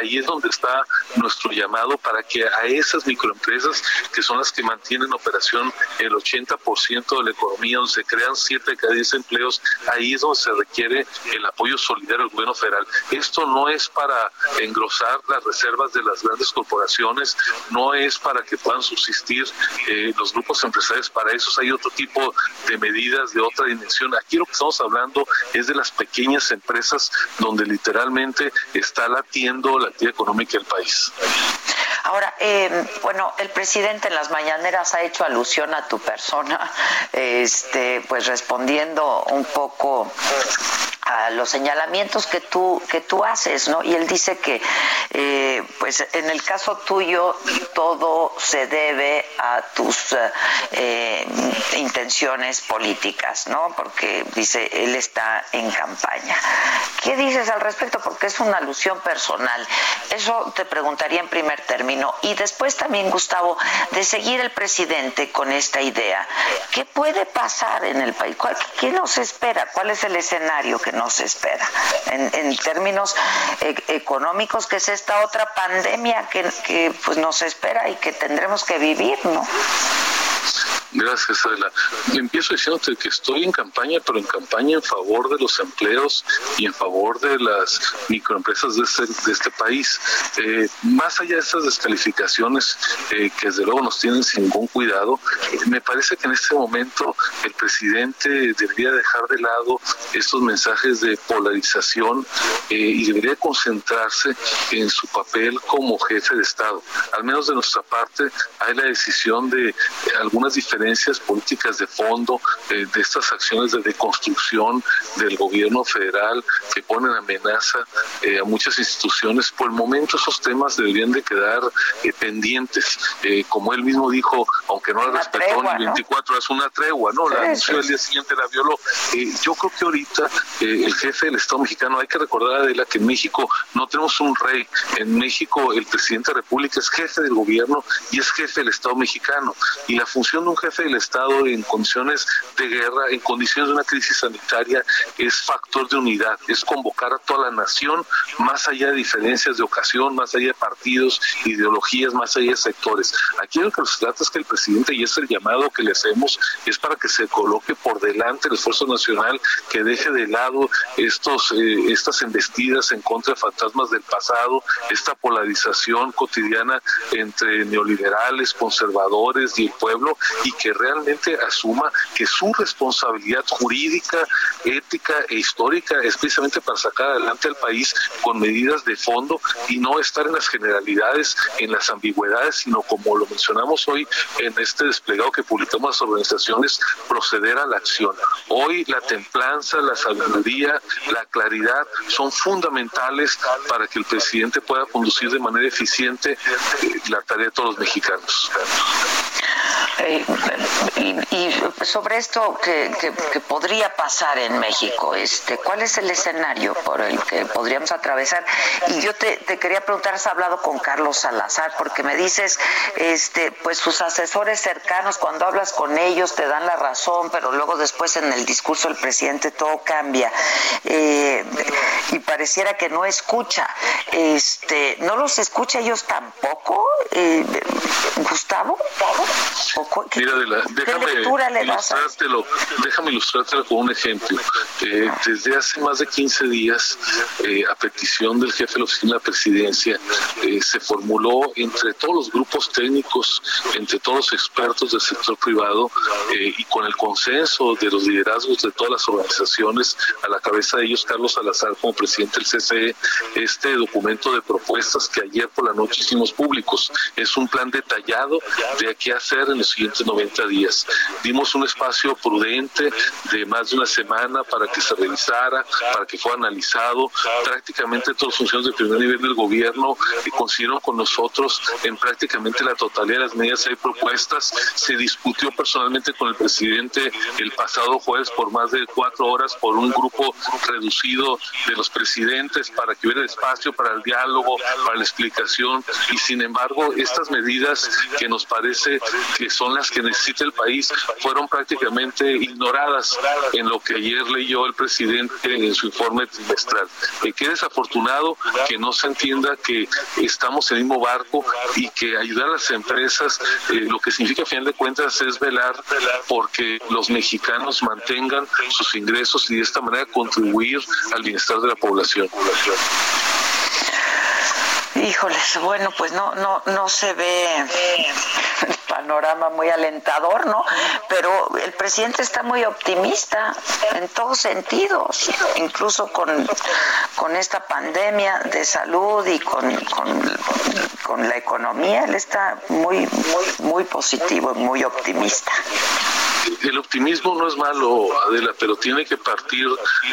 Ahí es donde está nuestro llamado para que a esas microempresas, que son las que mantienen operación el 80% de la economía, donde se crean 7 de cada 10 empleos, ahí es donde se requiere el apoyo solidario del gobierno federal. Esto no es para engrosar las reservas de las grandes corporaciones, no es para que puedan subsistir eh, los grupos empresariales, para eso hay otro tipo de medidas de otra dimensión. Aquí lo que estamos hablando es de las pequeñas empresas donde literalmente está latiendo la actividad económica del país. Ahora, eh, bueno, el presidente en las mañaneras ha hecho alusión a tu persona, este, pues respondiendo un poco a los señalamientos que tú que tú haces, ¿no? Y él dice que, eh, pues, en el caso tuyo todo se debe a tus eh, intenciones políticas, ¿no? Porque dice él está en campaña. ¿Qué dices al respecto? Porque es una alusión personal. Eso te preguntaría en primer término y después también Gustavo de seguir el presidente con esta idea. ¿Qué puede pasar en el país? ¿Qué nos espera? ¿Cuál es el escenario que nos espera en, términos e, económicos, que es esta otra pandemia que, que pues nos espera y que tendremos que vivir, ¿no? Gracias, Adela. Empiezo diciéndote que estoy en campaña, pero en campaña en favor de los empleos y en favor de las microempresas de este, este país. Eh, más allá de estas descalificaciones eh, que desde luego nos tienen sin ningún cuidado, me parece que en este momento el presidente debería dejar de lado estos mensajes de polarización eh, y debería concentrarse en su papel como jefe de Estado. Al menos de nuestra parte hay la decisión de algunas diferencias políticas de fondo eh, de estas acciones de deconstrucción del gobierno federal que ponen amenaza eh, a muchas instituciones. Por el momento esos temas deberían de quedar eh, pendientes. como él mismo dijo, aunque no la respetó ni 24 horas, una tregua, ¿no? La anunció el día siguiente, la violó. yo creo que ahorita el jefe del Estado mexicano, hay que recordar, Adela, que en México no tenemos un rey. En México el presidente de la República es jefe del gobierno y es jefe del Estado mexicano. Y la función de un jefe del Estado en condiciones de guerra, en condiciones de una crisis sanitaria, es factor de unidad, es convocar a toda la nación, más allá de diferencias de ocasión, más allá de partidos, ideologías, más allá de sectores. Aquí lo que se trata es que el presidente, y es el llamado que le hacemos, es para que se coloque por delante el esfuerzo nacional, que deje de lado estos, eh, estas embestidas en contra de fantasmas del pasado, esta polarización cotidiana entre neoliberales, conservadores y el pueblo, y que realmente asuma que su responsabilidad jurídica, ética e histórica es precisamente para sacar adelante al país con medidas de fondo y no estar en las generalidades, en las ambigüedades, sino como lo mencionamos hoy en este desplegado que publicamos las organizaciones, proceder a la acción. Hoy la templanza, la sabiduría, la claridad son fundamentales para que el presidente pueda conducir de manera eficiente eh, la tarea de todos los mexicanos. Eh, y, sobre esto que, podría pasar en México, este, ¿cuál es el escenario por el que podríamos atravesar? Y yo te, quería preguntar, has hablado con Carlos Salazar, porque me dices, este, pues sus asesores cercanos, cuando hablas con ellos te dan la razón, pero luego después en el discurso del presidente todo cambia. Eh, y pareciera que no escucha. Este, ¿No los escucha ellos tampoco, eh, Gustavo? Gustavo? Mira, déjame ilustrártelo, déjame ilustrártelo con un ejemplo. Eh, desde hace más de 15 días, eh, a petición del jefe de la oficina de la presidencia, eh, se formuló entre todos los grupos técnicos, entre todos los expertos del sector privado y con el consenso de los liderazgos de todas las organizaciones, a la cabeza de ellos Carlos Salazar como presidente del CCE, este documento de propuestas que ayer por la noche hicimos públicos. Es un plan detallado de qué hacer en los siguientes 90 días. Dimos un espacio prudente de más de una semana para que se revisara, para que fuera analizado. Prácticamente todos los funcionarios de primer nivel del gobierno coincidieron con nosotros en prácticamente la totalidad de las medidas y propuestas. Se discutió personalmente con el presidente el pasado jueves por más de cuatro horas por un grupo reducido de los presidentes para que hubiera espacio para el diálogo, para la explicación y sin embargo estas medidas que nos parece que son las que necesita el país fueron prácticamente ignoradas en lo que ayer leyó el presidente en su informe trimestral. Eh, qué desafortunado que no se entienda que estamos en el mismo barco y que ayudar a las empresas eh, lo que significa a final de cuentas es velar porque los mexicanos mantengan sus ingresos y de esta manera contribuir al bienestar de la población. Híjoles, bueno, pues no, no, no se ve panorama muy alentador, ¿no? Pero el presidente está muy optimista en todos sentidos, incluso con, con esta pandemia de salud y con, con, la economía, él está muy, muy, muy positivo muy optimista el optimismo no es malo, Adela, pero tiene que partir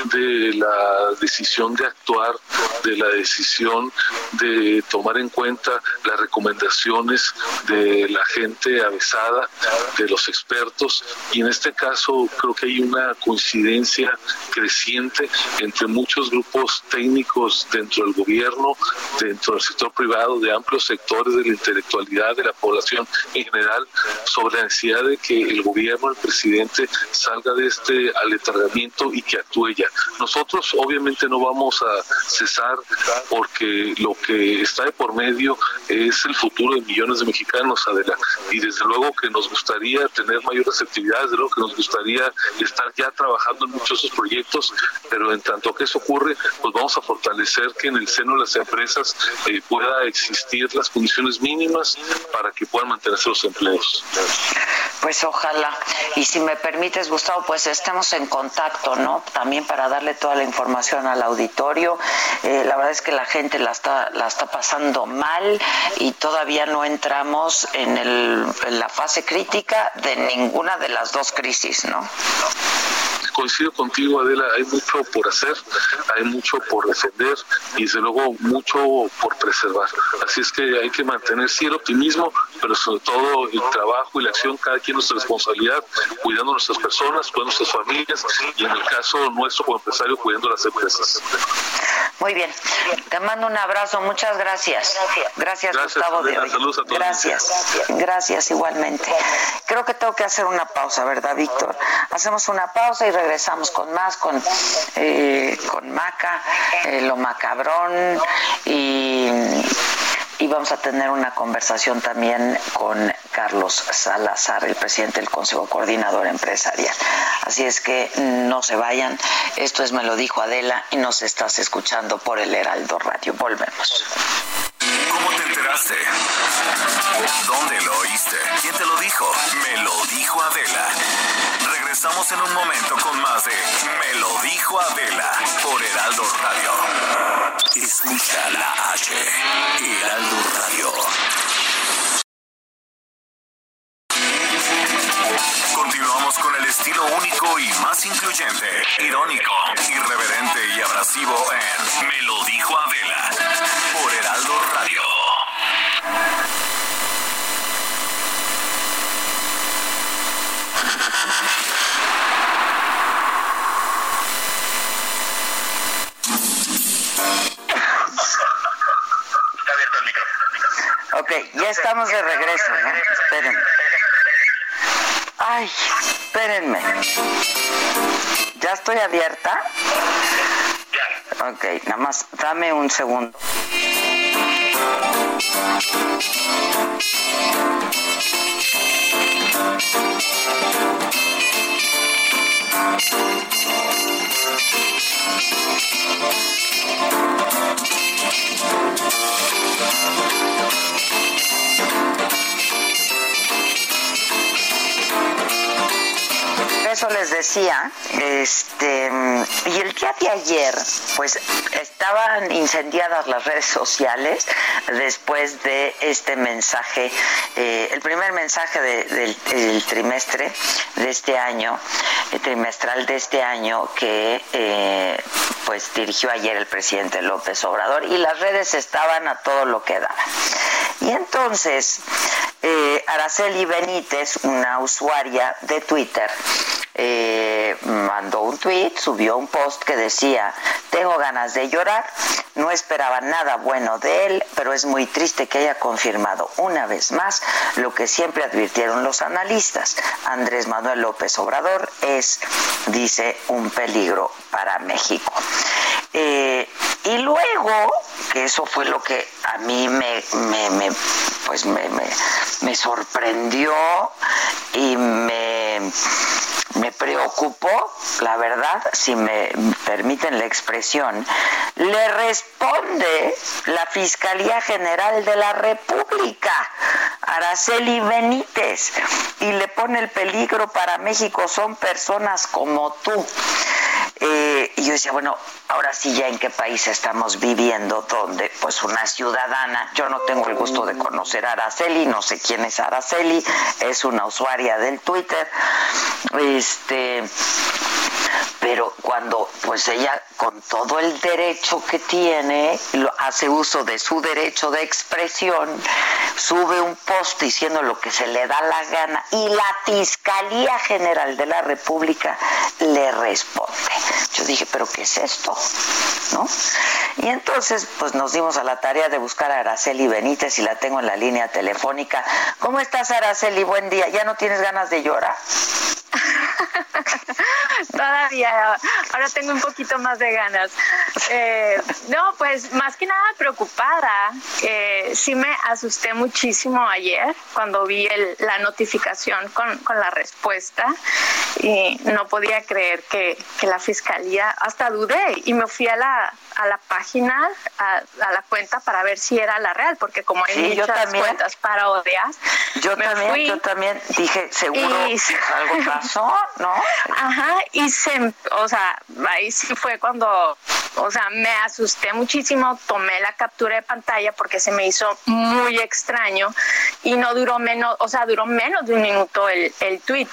de la decisión de actuar, de la decisión de tomar en cuenta las recomendaciones de la gente avesada, de los expertos, y en este caso creo que hay una coincidencia creciente entre muchos grupos técnicos dentro del gobierno, dentro del sector privado, de amplios sectores de la intelectualidad de la población en general, sobre la necesidad de que el gobierno, el presidente salga de este aletargamiento y que actúe ya. Nosotros obviamente no vamos a cesar porque lo que está de por medio es el futuro de millones de mexicanos, Adela, y desde luego que nos gustaría tener mayores actividades, desde luego que nos gustaría estar ya trabajando en muchos de esos proyectos, pero en tanto que eso ocurre, pues vamos a fortalecer que en el seno de las empresas eh, pueda existir las condiciones mínimas para que puedan mantenerse los empleos. Pues ojalá. Y si me permites, Gustavo, pues estemos en contacto, ¿no? También para darle toda la información al auditorio. Eh, la verdad es que la gente la está, la está pasando mal y todavía no entramos en, el, la fase crítica de ninguna de las dos crisis, ¿no? coincido contigo, Adela, hay mucho por hacer, hay mucho por defender y desde luego mucho por preservar. Así es que hay que mantener sí el optimismo, pero sobre todo el trabajo y la acción, cada quien nuestra responsabilidad, cuidando a nuestras personas, cuidando a nuestras familias y en el caso nuestro como empresario, cuidando las empresas. Muy bien, te mando un abrazo, muchas gracias. Gracias, Gustavo de hoy. Gracias, gracias igualmente. Creo que tengo que hacer una pausa, ¿verdad, Víctor? Hacemos una pausa y regresamos con más, con, eh, con Maca, eh, lo macabrón y, y vamos a tener una conversación también con Carlos Salazar, el presidente del Consejo Coordinador Empresarial. Así es que no se vayan. Esto es Me lo dijo Adela y nos estás escuchando por el Heraldo Radio. Volvemos. ¿Cómo te enteraste? ¿Dónde lo oíste? ¿Quién te lo dijo? Me lo dijo Adela. Regresamos en un momento con más de Me lo dijo Adela por Heraldo Radio. Escucha la H. Heraldo Radio. Continuamos con el estilo único y más incluyente, irónico, irreverente y abrasivo en Me lo dijo Adela por Heraldo Radio. Ok, ya estamos de regreso, ¿no? Espérenme. Ay, espérenme. ¿Ya estoy abierta? Ok, nada más dame un segundo. Les decía, este, y el día de ayer, pues estaban incendiadas las redes sociales después de este mensaje, eh, el primer mensaje del, trimestre de este año, el trimestral de este año que eh, pues dirigió ayer el presidente López Obrador y las redes estaban a todo lo que daban. Y entonces, eh, Araceli Benítez, una usuaria de Twitter, eh, mandó un tweet, subió un post que decía, tengo ganas de llorar, no esperaba nada bueno de él, pero es muy triste que haya confirmado una vez más lo que siempre advirtieron los analistas. Andrés Manuel López Obrador es, dice, un peligro para México. Eh, y luego, que eso fue lo que a mí me, me, pues me, me sorprendió y me me preocupó, la verdad, si me permiten la expresión, le responde la Fiscalía General de la República, Araceli Benítez, y le pone el peligro para México, son personas como tú. Eh, y yo decía, bueno, ahora sí ya en qué país estamos viviendo, donde pues una ciudadana, yo no tengo el gusto de conocer a Araceli, no sé quién es Araceli, es una usuaria del Twitter, este, pero cuando pues ella con todo el derecho que tiene, hace uso de su derecho de expresión, sube un post diciendo lo que se le da la gana y la Fiscalía General de la República le responde. Yo dije, pero ¿qué es esto? ¿No? Y entonces pues nos dimos a la tarea de buscar a Araceli Benítez y la tengo en la línea telefónica. ¿Cómo estás Araceli? Buen día. ¿Ya no tienes ganas de llorar? Todavía, ahora tengo un poquito más de ganas. Eh, no, pues más que nada preocupada. Eh, sí me asusté muchísimo ayer cuando vi la notificación con, con, la respuesta y no podía creer que, que, la fiscalía, hasta dudé y me fui a la, a la página, a, la cuenta para ver si era la real, porque como hay muchas cuentas para odias, yo también, yo también dije, seguro algo pasó, ¿no? Ajá, y se, o sea, ahí sí fue cuando, o sea, me asusté muchísimo, tomé la captura de pantalla porque se me hizo muy extraño y no duró menos, o sea, duró menos de un minuto el, el tweet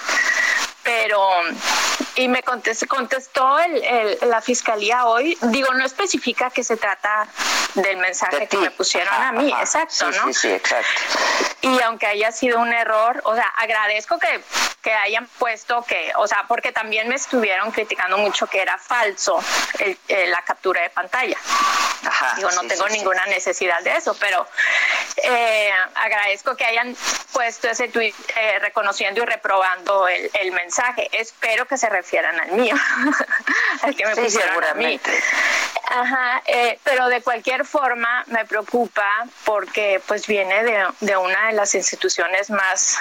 pero y me contestó, contestó el, la fiscalía hoy, digo, no especifica que se trata del mensaje que me pusieron a mí, exacto, ¿no? Sí, sí, exacto. Y aunque haya sido un error, o sea, agradezco que, que hayan puesto que, o sea, porque también me estuvieron criticando mucho que era falso el, la captura de pantalla. Ajá, digo, no tengo ninguna necesidad de eso, pero eh, agradezco que hayan puesto ese tweet eh, reconociendo y reprobando el, el mensaje. Espero que se refieran al mío, al que me pusieron a mí. Ajá, eh, pero de cualquier forma me preocupa porque pues viene de, de una de las instituciones más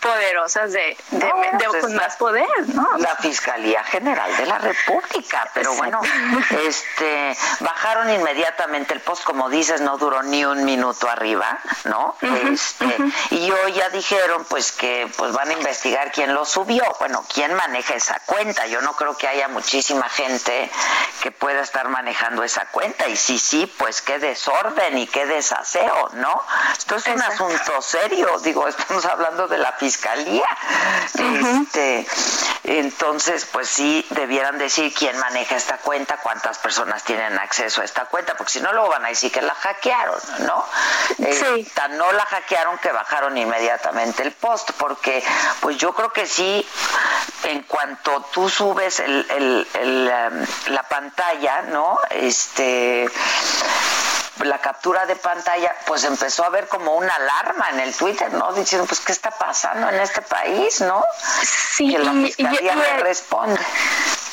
poderosas de, de, pues con más poder, ¿no? La Fiscalía General de la República, pero bueno, este bajaron inmediatamente el post, como dices, no duró ni un minuto arriba, ¿no? este, y hoy ya dijeron pues que pues van a investigar quién lo subió, bueno, quién maneja esa cuenta. Yo no creo que haya muchísima gente que pueda estar manejando esa cuenta. Y sí, sí, pues qué desorden y qué desaseo, ¿no? Esto es un asunto serio. Digo, estamos hablando de la fiscalía. Este, entonces, pues sí, debieran decir quién maneja esta cuenta, cuántas personas tienen acceso a esta cuenta, porque si no, luego van a decir que la hackearon, ¿no? Eh, sí. no la hackearon que bajaron inmediatamente el post, porque pues yo creo que sí, en cuanto tú subes el, el, em, la pantalla, ¿no? Este la captura de pantalla, pues empezó a haber como una alarma en el Twitter, ¿no? Diciendo, pues, ¿qué está pasando en este país, no? Sí, que la fiscalía y, responde.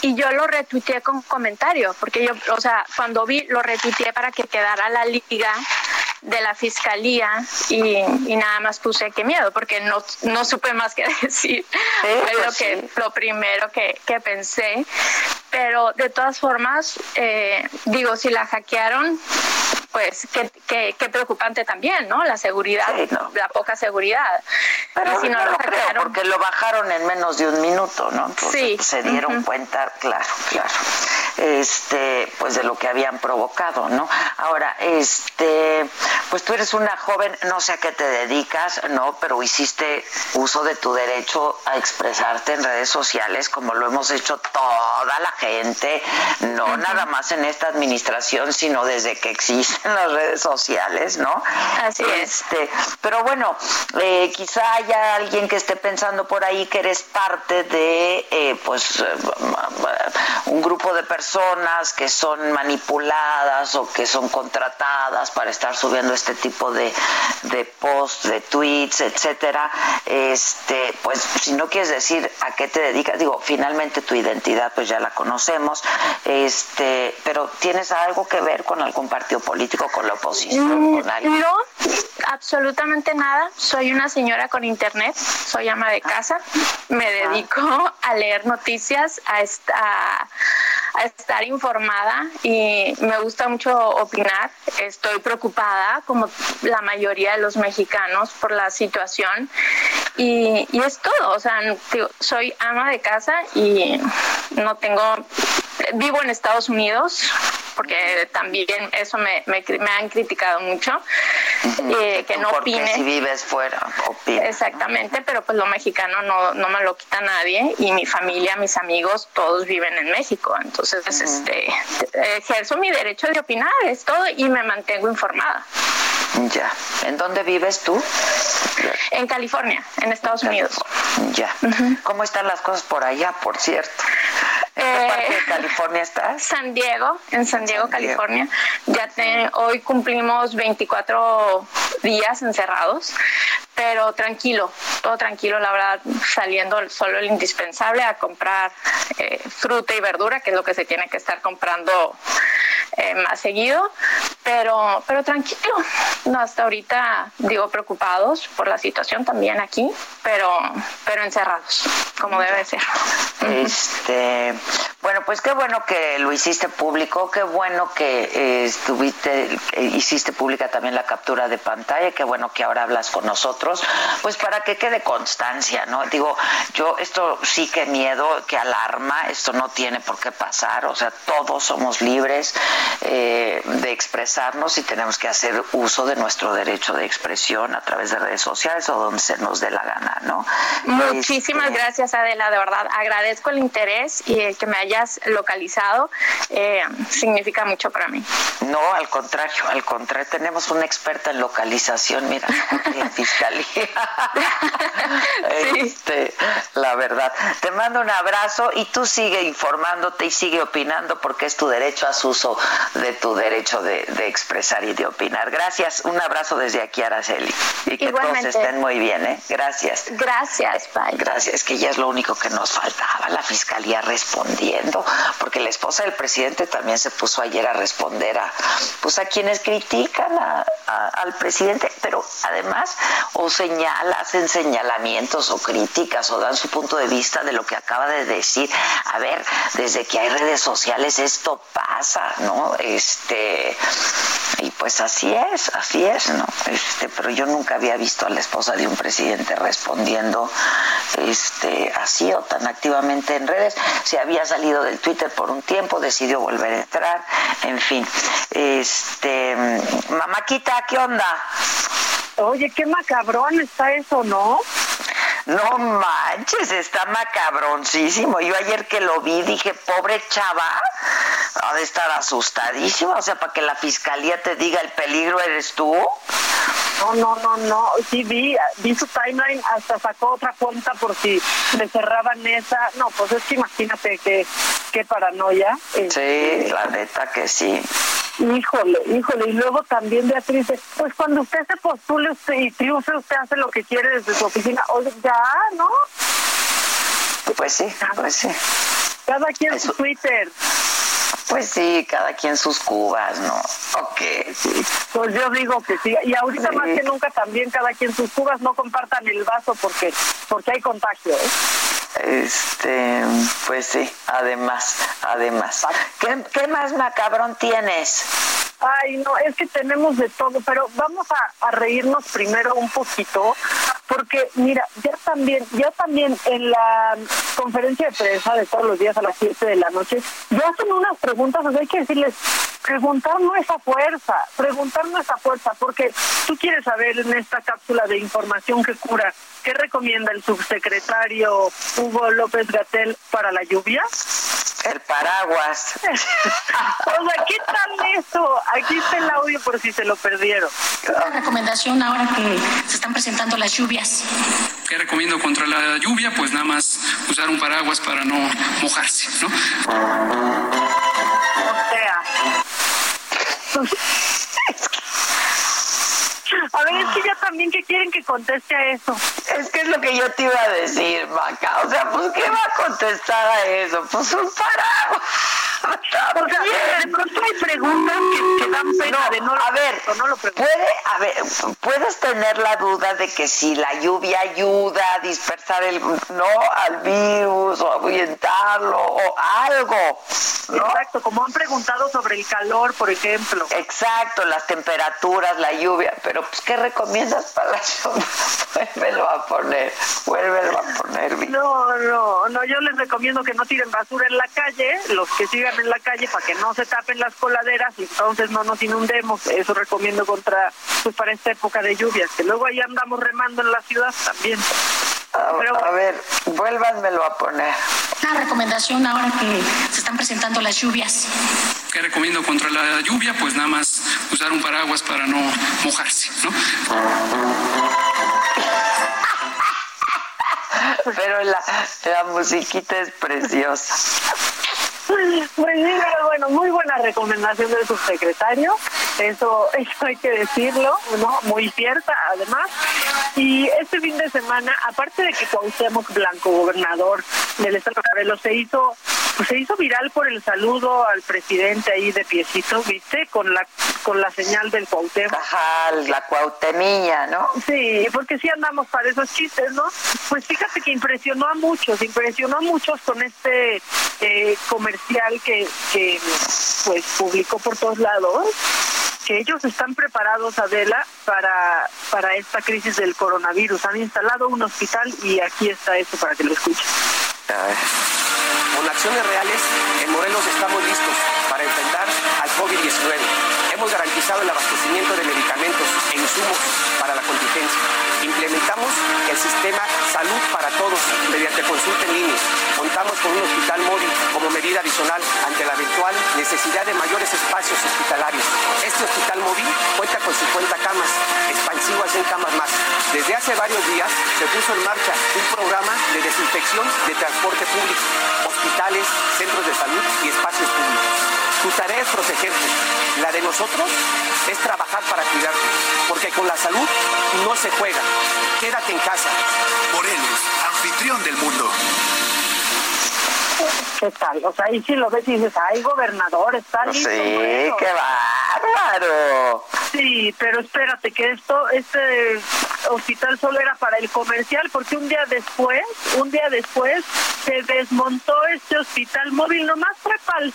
Y yo lo retuiteé con comentarios, porque yo, o sea, cuando vi, lo retuiteé para que quedara la liga de la fiscalía y, nada más puse que miedo porque no, no supe más que decir. Fue lo, pues que, lo primero que, que, pensé. Pero de todas formas, eh, digo, si la hackearon, pues qué, qué, preocupante también, ¿no? La seguridad, la poca seguridad. Pero si no, lo creo, porque lo bajaron en menos de un minuto, ¿no? sí. se dieron cuenta, claro, claro, este, pues de lo que habían provocado, ¿no? Ahora, este, pues tú eres una joven, no sé a qué te dedicas, ¿no? Pero hiciste uso de tu derecho a expresarte en redes sociales, como lo hemos hecho toda la gente, no nada más en esta administración, sino desde que existen las redes sociales, ¿no? Así es. Este, pero bueno, eh, quizá haya alguien que esté pensando por ahí que eres parte de, eh, pues, eh, un grupo de personas que son manipuladas o que son contratadas para estar subiendo este tipo de, de posts, de tweets, etcétera. Este, pues, si no quieres decir a qué te dedicas, digo, finalmente tu identidad, pues ya la conocemos, este, pero ¿tienes algo que ver con algún partido político, con la oposición, mm, con alguien? No, absolutamente nada. Soy una señora con internet, soy ama de casa, me dedico a leer noticias, a, a estar informada y me gusta mucho opinar. Estoy preocupada, como la mayoría de los mexicanos, por la situación y, y es todo. O sea, soy ama de casa y no tengo vivo en Estados Unidos, porque también eso me, me, han criticado mucho, eh, que no opine. si vives fuera, Exactamente, pero pues lo mexicano no, no me lo quita nadie y mi familia, mis amigos, todos viven en México. Entonces, este, ejerzo mi derecho de opinar, es todo, y me mantengo informada. Ya. ¿En dónde vives tú? En California, en Estados Unidos. Ya. ¿Cómo están las cosas por allá, por cierto? ¿En qué eh, parte de California estás? San Diego, en San Diego, California. Ya hoy cumplimos 24 días encerrados, pero tranquilo, todo tranquilo, la verdad, saliendo solo el indispensable a comprar eh, fruta y verdura, que es lo que se tiene que estar comprando eh, más seguido, pero, pero tranquilo. No, hasta ahorita digo preocupados por la situación también aquí, pero, pero encerrados, como debe ser. Este, bueno, pues qué bueno que lo hiciste público, qué bueno que eh, estuviste, hiciste pública también la captura de pantalla, qué bueno que ahora hablas con nosotros, pues para que quede constancia, ¿no? Digo, yo esto sí que miedo, que alarma, esto no tiene por qué pasar, o sea, todos somos libres eh, de expresarnos y tenemos que hacer uso de nuestro derecho de expresión a través de redes sociales o donde se nos dé la gana, ¿no? Muchísimas este, gracias, Adela, de verdad, agradezco el interés y el que me hayas localizado, eh, significa mucho para mí. No, al contrario, al contrario, tenemos una experta en localización, mira, en fiscalía. este, la verdad. Te mando un abrazo y tú sigue informándote y sigue opinando porque es tu derecho a uso de tu derecho de, expresar y de opinar. Gracias, un abrazo desde aquí, Araceli. Y que todos estén muy bien, ¿eh? Gracias. Gracias, bye. Gracias, que ya es lo único que nos faltaba, la fiscalía respondiendo, porque la esposa del presidente también se puso ayer a responder a, pues a quienes critican al presidente, pero además o señala, hacen señalamientos o críticas o dan su punto de vista de lo que acaba de decir. A ver, desde que hay redes sociales esto pasa, ¿no? Este, y pues así es, así es, ¿no? Este, pero yo nunca había visto a la esposa de un presidente respondiendo este así o tan activamente en redes. Se había salido del Twitter por un tiempo, decidió volver a entrar, en fin. Este, mamáquita, ¿qué onda? Oye, qué macabrón está eso, ¿no? No manches, está macabroncísimo. Yo ayer que lo vi dije, pobre chava, ha de estar asustadísima. O sea, para que la fiscalía te diga el peligro eres tú. No, no, no, no. Sí vi, vi su timeline, hasta sacó otra cuenta por si le cerraban esa. No, pues es que imagínate qué, qué paranoia. Sí, este, la neta que sí. Híjole, híjole, y luego también Beatriz, pues cuando usted se postule usted y triunfe, usted hace lo que quiere desde su oficina. Oye, ya, ¿no? Pues sí, pues sí. Cada quien su Twitter. Pues sí, cada quien sus cubas, ¿no? Ok. Pues yo digo que sí. Y ahorita más que nunca también cada quien sus cubas, no compartan el vaso porque porque hay contagio, ¿eh? Este, pues sí, además, además. ¿Qué, qué más macabrón tienes? Ay, no, es que tenemos de todo, pero vamos a, reírnos primero un poquito, porque mira, ya también, ya también en la conferencia de prensa de todos los días a las 7 de la noche, ya hacen unas preguntas, o sea, hay que decirles, preguntar no es a fuerza, preguntar no es a fuerza, porque tú quieres saber en esta cápsula de información que cura, ¿qué recomienda el subsecretario Hugo López Gatel para la lluvia? El paraguas. o sea, ¿qué tal eso? Aquí está el audio por si se lo perdieron. Una recomendación ahora que se están presentando las lluvias. ¿Qué recomiendo contra la lluvia? Pues nada más usar un paraguas para no mojarse, ¿no? O sea. A ver, es que ya también que quieren que conteste a eso. Es que es lo que yo te iba a decir, Maca. O sea, pues, ¿qué va a contestar a eso? Pues un paraguas. Porque de pronto hay preguntas que, dan pena de no a ver, no lo puede, a ver, puedes tener la duda de que si la lluvia ayuda a dispersar el no al virus o a ahuyentarlo o algo. Exacto, como han preguntado sobre el calor, por ejemplo. Exacto, las temperaturas, la lluvia, pero pues ¿qué recomiendas para la lluvia? Vuélvelo a poner, vuélvelo a poner. No, no, no, yo les recomiendo que no tiren basura en la calle, los que sigan en la calle para que no se tapen las coladeras y entonces no nos inundemos. Eso recomiendo contra, pues para esta época de lluvias, que luego ahí andamos remando en la ciudad también. A, ver, vuélvanmelo a poner. Una recomendación ahora que se están presentando las lluvias. ¿Qué recomiendo contra la lluvia? Pues nada más usar un paraguas para no mojarse, ¿no? Pero la, la musiquita es preciosa. Pues sí, pero bueno, muy buena recomendación del subsecretario, eso, eso hay que decirlo, ¿no? Muy cierta además. Y este fin de semana, aparte de que Cuauhtémoc Blanco, gobernador del estado de Morelos, se hizo pues se hizo viral por el saludo al presidente ahí de piecito, ¿viste? Con la con la señal del Cuauhtémoc. Ajá, la cuautemilla, ¿no? Sí, porque sí andamos para esos chistes, ¿no? Pues fíjate que impresionó a muchos, impresionó a muchos con este eh, comercial que, que pues publicó por todos lados que ellos están preparados, Adela, para, para esta crisis del coronavirus. Han instalado un hospital y aquí está eso para que lo escuchen. Con acciones reales, en Morelos estamos listos para enfrentar al COVID-19 Hemos garantizado el abastecimiento de medicamentos e insumos para la contingencia. Implementamos el sistema Salud para Todos mediante consulta en línea. Contamos con un hospital móvil como medida adicional ante la eventual necesidad de mayores espacios hospitalarios. Este hospital móvil cuenta con 50 camas, expansivas en camas más. Desde hace varios días se puso en marcha un programa de desinfección de transporte público, hospitales, centros de salud y espacios públicos. Tu tarea es protegerte. La de nosotros es trabajar para cuidarte. Porque con la salud no se juega. Quédate en casa. Morelos, anfitrión del mundo. ¿Qué tal? O sea, ahí sí lo ves y dices, ay, gobernador, está listo. Sí, qué bárbaro. Sí, pero espérate, que esto, este hospital solo era para el comercial, porque un día después, un día después, se desmontó este hospital móvil, nomás fue para el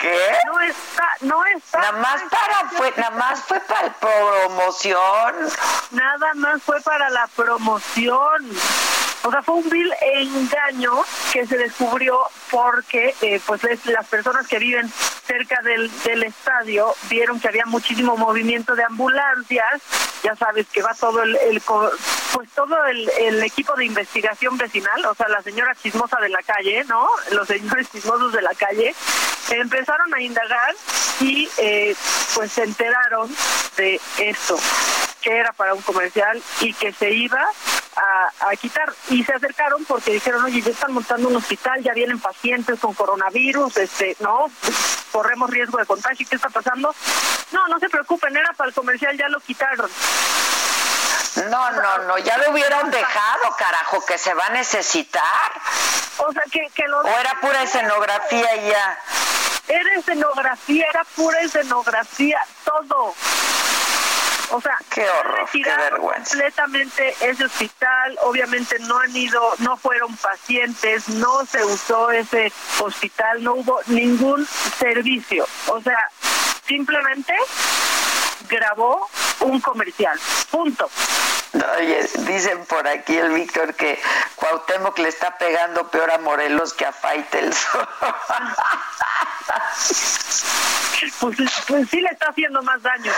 ¿Qué? No está, no está. Nada más para fue, nada más fue para la promoción. Nada más fue para la promoción. O sea, fue un vil engaño que se descubrió porque eh, pues las personas que viven cerca del, del estadio vieron que había muchísimo movimiento de ambulancias, ya sabes que va todo el, pues todo el, el, equipo de investigación vecinal, o sea, la señora chismosa de la calle, ¿no? Los señores chismosos de la calle, empezaron a indagar y eh, pues se enteraron de esto que era para un comercial y que se iba a, quitar. Y se acercaron porque dijeron, oye, ya están montando un hospital, ya vienen pacientes con coronavirus, este, no, corremos riesgo de contagio, ¿qué está pasando? No, no se preocupen, era para el comercial, ya lo quitaron. No, no, no, ya lo hubieran dejado, carajo, que se va a necesitar. O sea, que, que lo... O era pura escenografía y ya. Era escenografía, era pura escenografía, todo O sea, qué horror, qué vergüenza. Completamente ese hospital, obviamente no han ido, no fueron pacientes, no se usó ese hospital, no hubo ningún servicio. O sea, simplemente grabó un comercial. Punto. Oye, dicen por aquí el Víctor que Cuauhtémoc le está pegando peor a Morelos que a Faitelson. Pues, pues, sí le está haciendo más daño.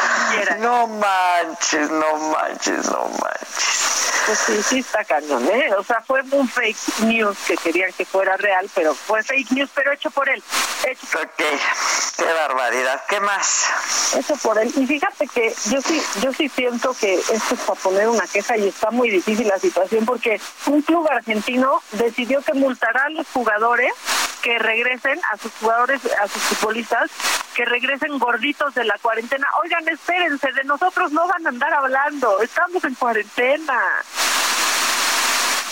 No manches, no manches, no manches. Pues sí, sí está cañón, ¿eh? O sea, fue un fake news que querían que fuera real, pero fue fake news, pero hecho por él. Hecho. Ok, qué barbaridad. ¿Qué más? Hecho por él. Y fíjate que yo sí, yo sí siento que esto es para poner una queja y está muy difícil la situación porque un club argentino decidió que multará a los jugadores que regresen, a sus jugadores, a sus futbolistas, que regresen gorditos de la cuarentena. Oigan, espérense, de nosotros no van a andar hablando, estamos en cuarentena.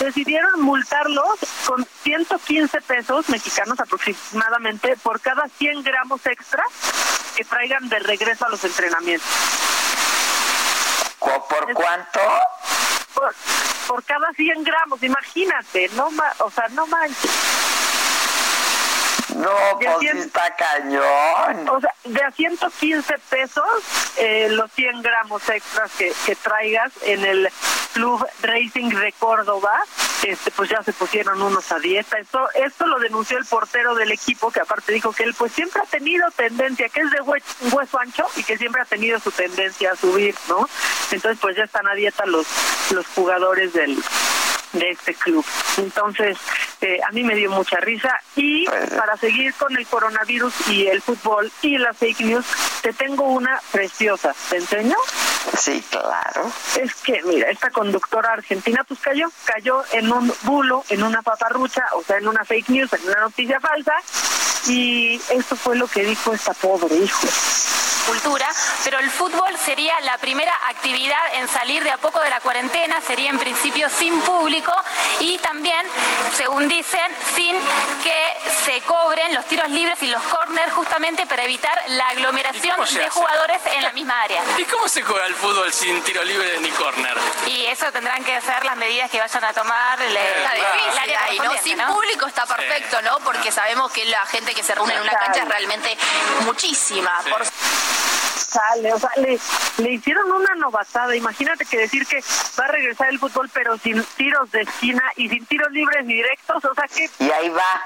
Decidieron multarlos con 115 pesos mexicanos aproximadamente por cada 100 gramos extra que traigan de regreso a los entrenamientos. ¿Por cuánto? Por, cada 100 gramos, imagínate, no o sea, no manches. No, pues está cañón. O sea, de a 115 pesos eh, los 100 gramos extras que, que traigas en el Club Racing de Córdoba, este, pues ya se pusieron unos a dieta. Esto, esto lo denunció el portero del equipo, que aparte dijo que él pues siempre ha tenido tendencia, que es de hueso ancho y que siempre ha tenido su tendencia a subir, ¿no? Entonces pues ya están a dieta los, los jugadores del, de este club. Entonces, eh, a mí me dio mucha risa. Y para seguir con el coronavirus y el fútbol y las fake news, te tengo una preciosa. ¿Te enseño? Sí, claro. Es que, mira, esta conductora argentina pues cayó, cayó en un bulo, en una paparrucha, o sea, en una fake news, en una noticia falsa. Y esto fue lo que dijo esta pobre hijo cultura, pero el fútbol sería la primera actividad en salir de a poco de la cuarentena, sería en principio sin público y también, según dicen, sin que se cobren los tiros libres y los corners justamente para evitar la aglomeración de jugadores en la misma área. ¿Y cómo se juega el fútbol sin tiro libre ni corner? Y eso tendrán que ser las medidas que vayan a tomar. Sin público está perfecto, ¿no? Porque sabemos que la gente que se reúne en una cancha es realmente muchísima. Por sale, o sea, le, le hicieron una novatada. Imagínate que decir que va a regresar el fútbol, pero sin tiros de esquina y sin tiros libres directos, o sea que. Y ahí va.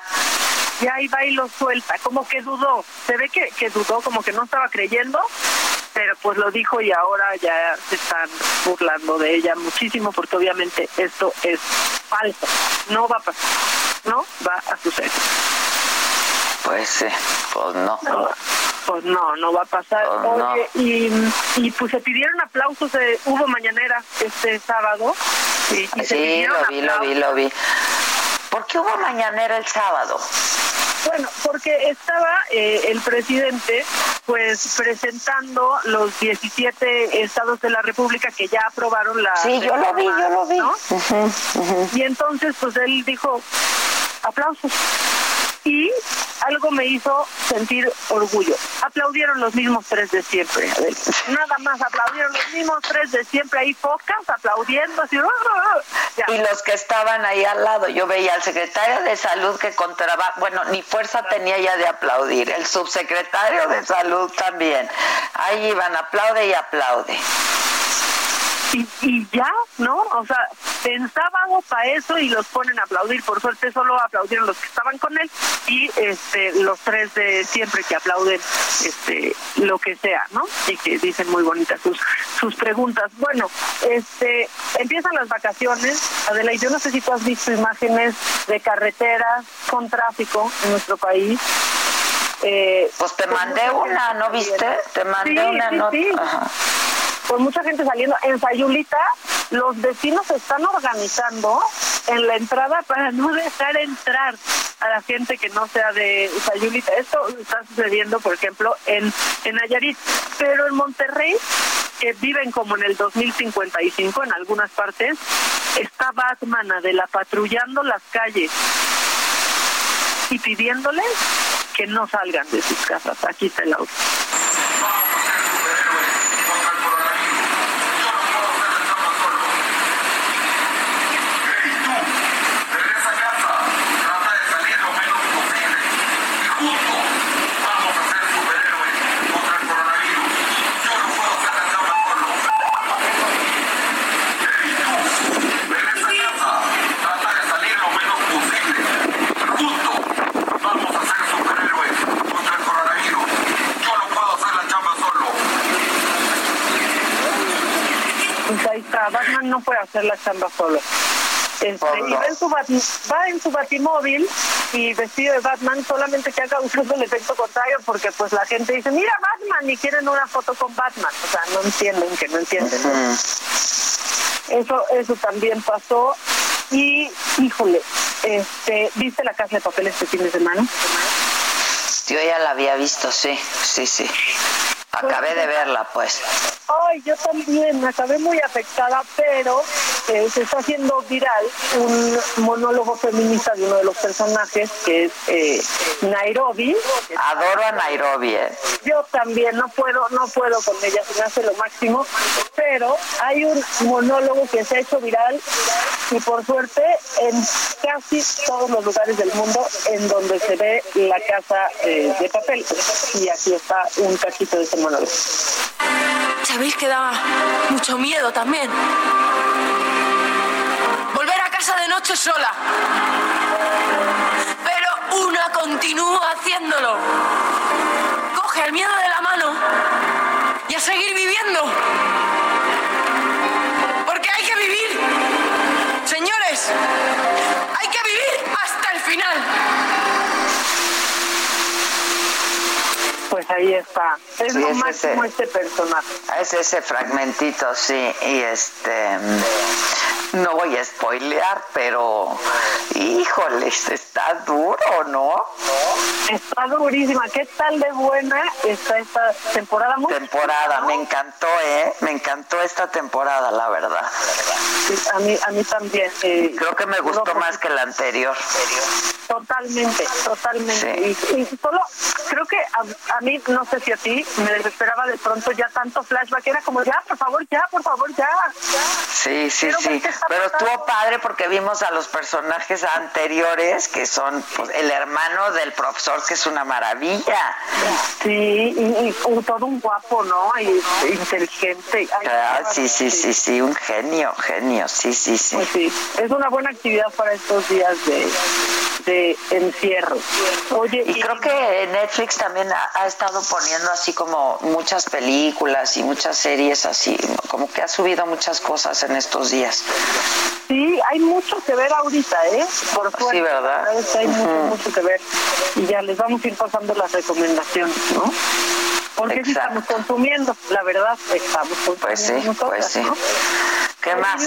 Y ahí va y lo suelta, como que dudó. Se ve que, que dudó, como que no estaba creyendo, pero pues lo dijo y ahora ya se están burlando de ella muchísimo, porque obviamente esto es falso. No va a pasar, no va a suceder. Pues sí, pues no. Pues no, no va a pasar. Pues y, y pues se pidieron aplausos, de, hubo mañanera este sábado. sí, lo vi, lo vi, lo vi. ¿Por qué hubo mañanera el sábado? Bueno, porque estaba eh, el presidente pues presentando los 17 estados de la República que ya aprobaron la... Sí, yo lo vi, yo lo vi. Y entonces pues él dijo, aplausos y algo me hizo sentir orgullo. Aplaudieron los mismos tres de siempre, Nada más aplaudieron los mismos tres de siempre, ahí pocas aplaudiendo, así. Y los que estaban ahí al lado, yo veía al secretario de salud que contraba, bueno, ni fuerza tenía ya de aplaudir, el subsecretario de salud también. Ahí iban, aplaude y aplaude y, ya, ¿no? O sea, pensábamos para eso y los ponen a aplaudir. Por suerte solo aplaudieron los que estaban con él y este los tres de siempre que aplauden este lo que sea, ¿no? Y que dicen muy bonitas sus sus preguntas. Bueno, este empiezan las vacaciones. Adela, yo no sé si tú has visto imágenes de carreteras con tráfico en nuestro país. Eh, pues te mandé una, ¿no viste? Te mandé una nota con mucha gente saliendo. En Sayulita, los vecinos se están organizando en la entrada para no dejar entrar a la gente que no sea de Sayulita. Esto está sucediendo, por ejemplo, en, en Nayarit. Pero en Monterrey, que viven como en el 2055 en algunas partes, está Batman la patrullando las calles y pidiéndoles que no salgan de sus casas. Aquí está el auto. ahí está, Batman no chamba solo. Este, y va en, su va en su batimóvil y vestido de Batman solamente que ha causado el efecto contrario porque pues la gente dice mira Batman y quieren una foto con Batman. O sea no entienden que no entienden. Eso eso también pasó. Y híjole este viste la casa de papel este fin de semana yo ya la había visto sí sí sí. Acabé de verla, pues. Ay, yo también, me acabé muy afectada, pero eh, se está haciendo viral un monólogo feminista de uno de los personajes, que es eh, Nairobi. Adoro a Nairobi, ¿eh? Yo también, no puedo, no puedo con ella, se me hace lo máximo, pero hay un monólogo que se ha hecho viral y por suerte en casi todos los lugares del mundo en donde se ve la casa eh, de papel. Y aquí está un cachito de ese monólogo. Sabéis que da mucho miedo también. De noche sola. Pero una continúa haciéndolo. Coge el miedo de la mano y a seguir viviendo. Porque hay que vivir. Señores, hay que vivir hasta el final. Pues ahí está. Es Sí, lo es máximo ese. este personaje. Es ese fragmentito, sí, y este no voy a spoilear, pero híjoles, está duro, ¿no? Está durísima. ¿Qué tal de buena está esta temporada? Muy Temporada, me encantó, ¿eh? Me encantó esta temporada, la verdad. Sí, a mí, a mí también. eh, Creo que me gustó más que la anterior. Totalmente, totalmente. Y, y solo creo que a, a mí, no sé si a ti, me desesperaba de pronto ya tanto flashback. Era como, ya, por favor, ya, por favor, ya. Sí, sí, Quiero sí. Pero estuvo padre porque vimos a los personajes anteriores, que son pues, el hermano del profesor, que es una maravilla. Sí, y, todo un guapo, ¿no? Y inteligente. Ay, Ah, sí, sí, sí, sí, un genio, genio, sí, sí, sí. Pues sí, es una buena actividad para estos días de, de encierro. Oye, Y creo que Netflix también ha, ha estado poniendo así como muchas películas y muchas series así, como que ha subido muchas cosas en estos días. Sí, hay mucho que ver ahorita, ¿eh? Por suerte. Sí, ¿verdad? Hay mucho, que ver. Y ya les vamos a ir pasando las recomendaciones, ¿no? Porque Exacto. estamos consumiendo, la verdad, estamos consumiendo Pues sí, nosotras, pues sí. ¿no? ¿Qué Oye, más?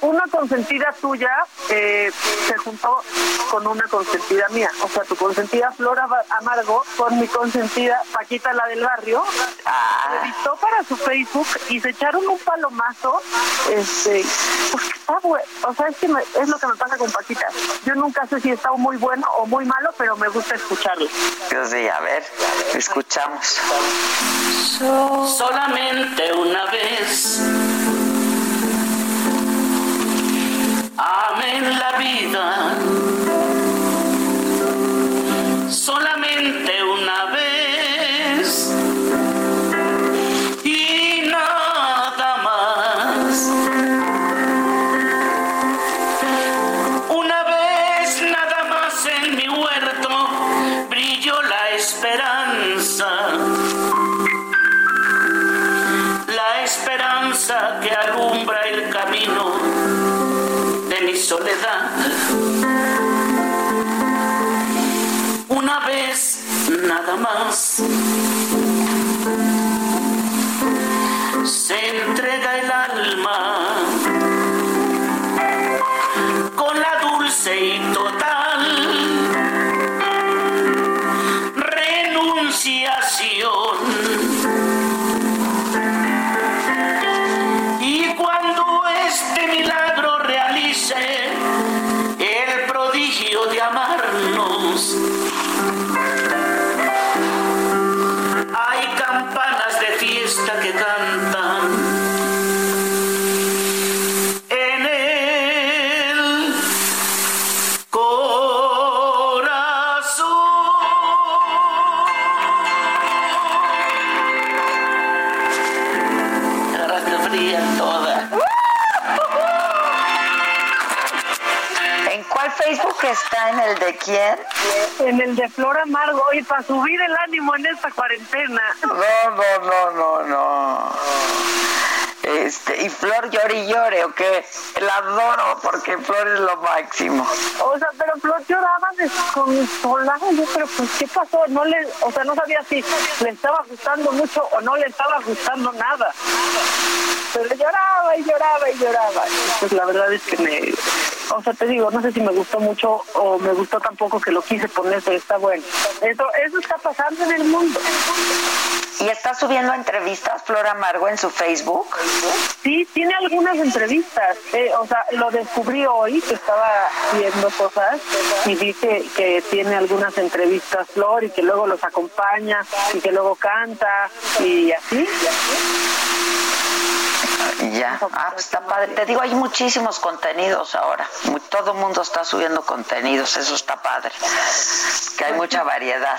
Una, una consentida tuya eh, se juntó con una consentida mía. O sea, tu consentida Flora Amargo con mi consentida Paquita, la del barrio. Ah. Editó para su Facebook y se echaron un palomazo. Este, porque está bueno. O sea, es, que me- es lo que me pasa con Paquita. Yo nunca sé si está muy bueno o muy malo, pero me gusta escucharlo. Pues sí, a ver, escuchamos. Solamente una vez. Amén la vida. Soledad. Una vez nada más se entrega el alma con la dulce y total renunciación. house. Está? ¿En el de quién? En el de Flora Amargo, y para subir el ánimo en esta cuarentena. No, no, no, no, no. Este, y Flor llore y llore, ¿o qué? La adoro porque Flor es lo máximo. O sea, pero Flor lloraba desconsolada, yo pero pues ¿qué pasó? No le, o sea, no sabía si le estaba gustando mucho o no le estaba gustando nada. Pero lloraba y lloraba y lloraba. Pues la verdad es que me, o sea, te digo, no sé si me gustó mucho o me gustó tampoco que lo quise poner, pero está bueno. Eso, eso está pasando en el mundo. ¿Y está subiendo entrevistas Flora Amargo en su Facebook? Sí, tiene algunas entrevistas. Eh, o sea, lo descubrí hoy que estaba viendo cosas y vi que, que tiene algunas entrevistas Flor y que luego los acompaña y que luego canta y así. Ya, ah, pues está padre. Te digo, hay muchísimos contenidos ahora. Todo el mundo está subiendo contenidos, eso está padre. Que hay mucha variedad.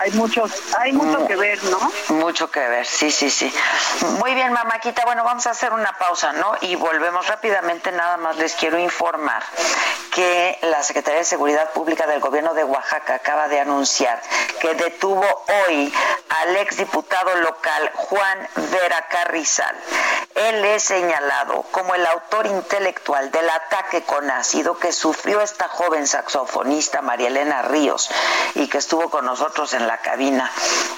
Hay muchos, hay mucho que ver, ¿no? Mucho que ver, sí, sí, sí. Muy bien, mamáquita. Bueno, vamos a hacer una pausa, ¿no? Y volvemos rápidamente. Nada más les quiero informar que la Secretaría de Seguridad Pública del Gobierno de Oaxaca acaba de anunciar que detuvo hoy al exdiputado local Juan Vera Carrizal. Él es señalado como el autor intelectual del ataque con ácido que sufrió esta joven saxofonista María Elena Ríos y que estuvo con nosotros en la cabina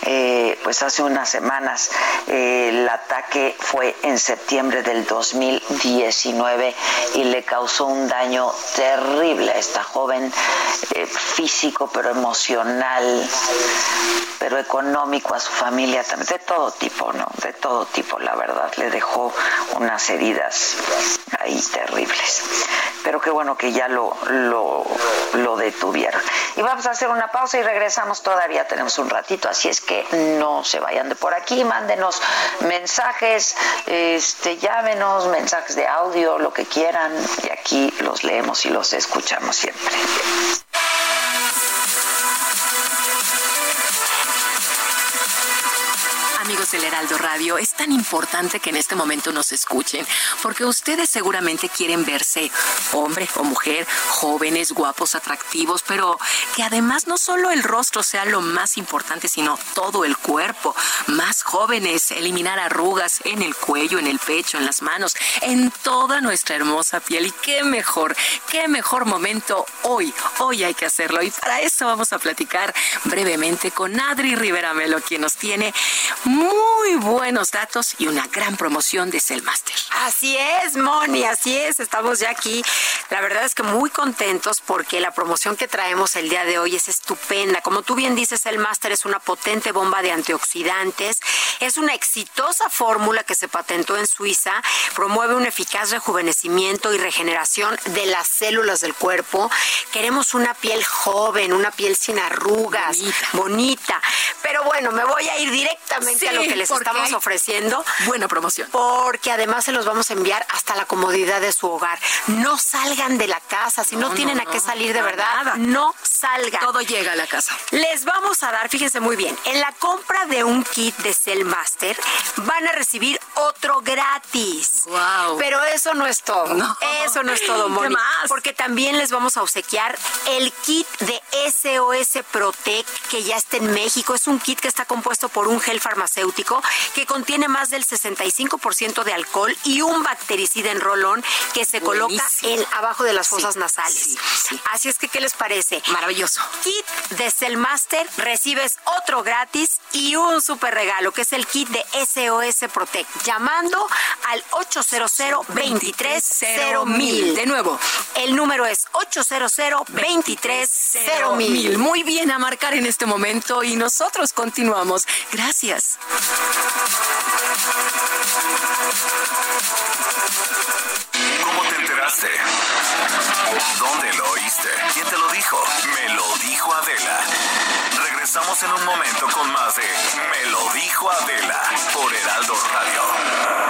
eh, pues hace unas semanas. Eh, el ataque fue en septiembre del 2019 y le causó un daño terrible a esta joven eh, físico pero emocional pero económico a su familia también de todo tipo no de todo tipo la verdad le dejó unas heridas ahí terribles. Pero qué bueno que ya lo, lo, lo detuvieron. Y vamos a hacer una pausa y regresamos. Todavía tenemos un ratito, así es que no se vayan de por aquí. Mándenos mensajes, este, llámenos, mensajes de audio, lo que quieran. Y aquí los leemos y los escuchamos siempre. Amigos del Heraldo Radio, es tan importante que en este momento nos escuchen, porque ustedes seguramente quieren verse hombre o mujer, jóvenes, guapos, atractivos, pero que además no solo el rostro sea lo más importante, sino todo el cuerpo, más jóvenes, eliminar arrugas en el cuello, en el pecho, en las manos, en toda nuestra hermosa piel. Y qué mejor, qué mejor momento hoy, hoy hay que hacerlo. Y para eso vamos a platicar brevemente con Adri Rivera Melo, quien nos tiene muy buenos datos y una gran promoción de Cellmaster. Así es, Moni, así es. Estamos ya aquí. La verdad es que muy contentos porque la promoción que traemos el día de hoy es estupenda. Como tú bien dices, Cellmaster es una potente bomba de antioxidantes. Es una exitosa fórmula que se patentó en Suiza. Promueve un eficaz rejuvenecimiento y regeneración de las células del cuerpo. Queremos una piel joven, una piel sin arrugas, bonita. bonita. Pero bueno, me voy a ir directamente a lo que les estamos ofreciendo. Buena promoción. Porque además se los vamos a enviar hasta la comodidad de su hogar. No salgan de la casa. Si no, tienen a qué salir de verdad, no salgan. Todo llega a la casa. Les vamos a dar, fíjense muy bien, en la compra de un kit de Cellmaster van a recibir otro gratis. Wow. Pero eso no es todo. Eso no es todo, Moni. más? Porque también les vamos a obsequiar el kit de SOS Protect que ya está en México. Es un kit que está compuesto por un gel farmacéutico que contiene más del 65% de alcohol y un bactericida en rolón que se coloca en abajo de las fosas nasales. Así es que, ¿qué les parece? Maravilloso. Kit de Cellmaster, recibes otro gratis y un super regalo, que es el kit de SOS Protect, llamando al 800 230 De nuevo, El número es 800 230 Muy bien a marcar en este momento y nosotros continuamos. Gracias. ¿Cómo te enteraste? ¿Dónde lo oíste? ¿Quién te lo dijo? Me lo dijo Adela. Regresamos en un momento con más de Me lo dijo Adela por Heraldo Radio.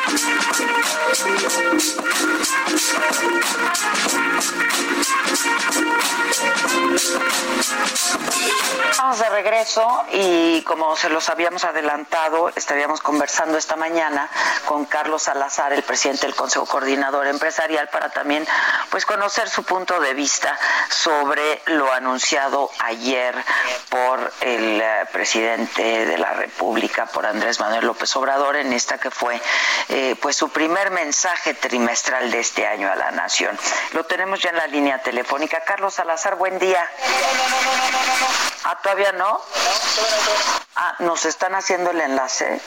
Estamos de regreso y como se los habíamos adelantado, estaríamos conversando esta mañana con Carlos Salazar, el presidente del Consejo Coordinador Empresarial, para también pues conocer su punto de vista sobre lo anunciado ayer por el eh, presidente de la República, por Andrés Manuel López Obrador, en esta que fue eh, pues su primer mensaje trimestral de este año a la nación. Lo tenemos ya en la línea telefónica. Carlos Salazar, buen día. Ah, todavía no. Ah, nos están haciendo el enlace.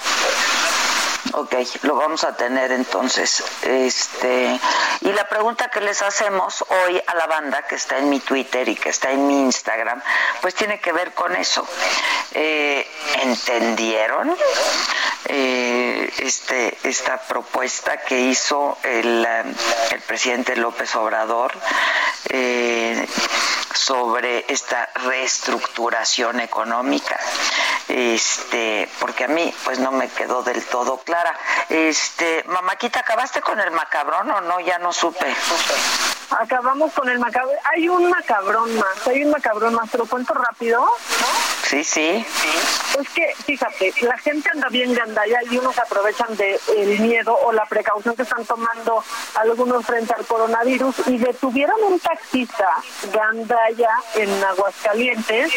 Ok, lo vamos a tener entonces. Este, y la pregunta que les hacemos hoy a la banda que está en mi Twitter y que está en mi Instagram, pues tiene que ver con eso. Eh, ¿Entendieron eh, este, esta propuesta que hizo el, el presidente López Obrador? Eh, sobre esta reestructuración económica. Este porque a mí pues no me quedó del todo clara. Este mamáquita acabaste con el macabrón o no ya no supe. Acabamos con el macabrón. Hay un macabrón más hay un macabrón más te lo cuento rápido Sí, sí. Es que, fíjate, la gente anda bien gandalla y unos aprovechan del el miedo o la precaución que están tomando algunos frente al coronavirus y detuvieron un taxista gandaya en Aguascalientes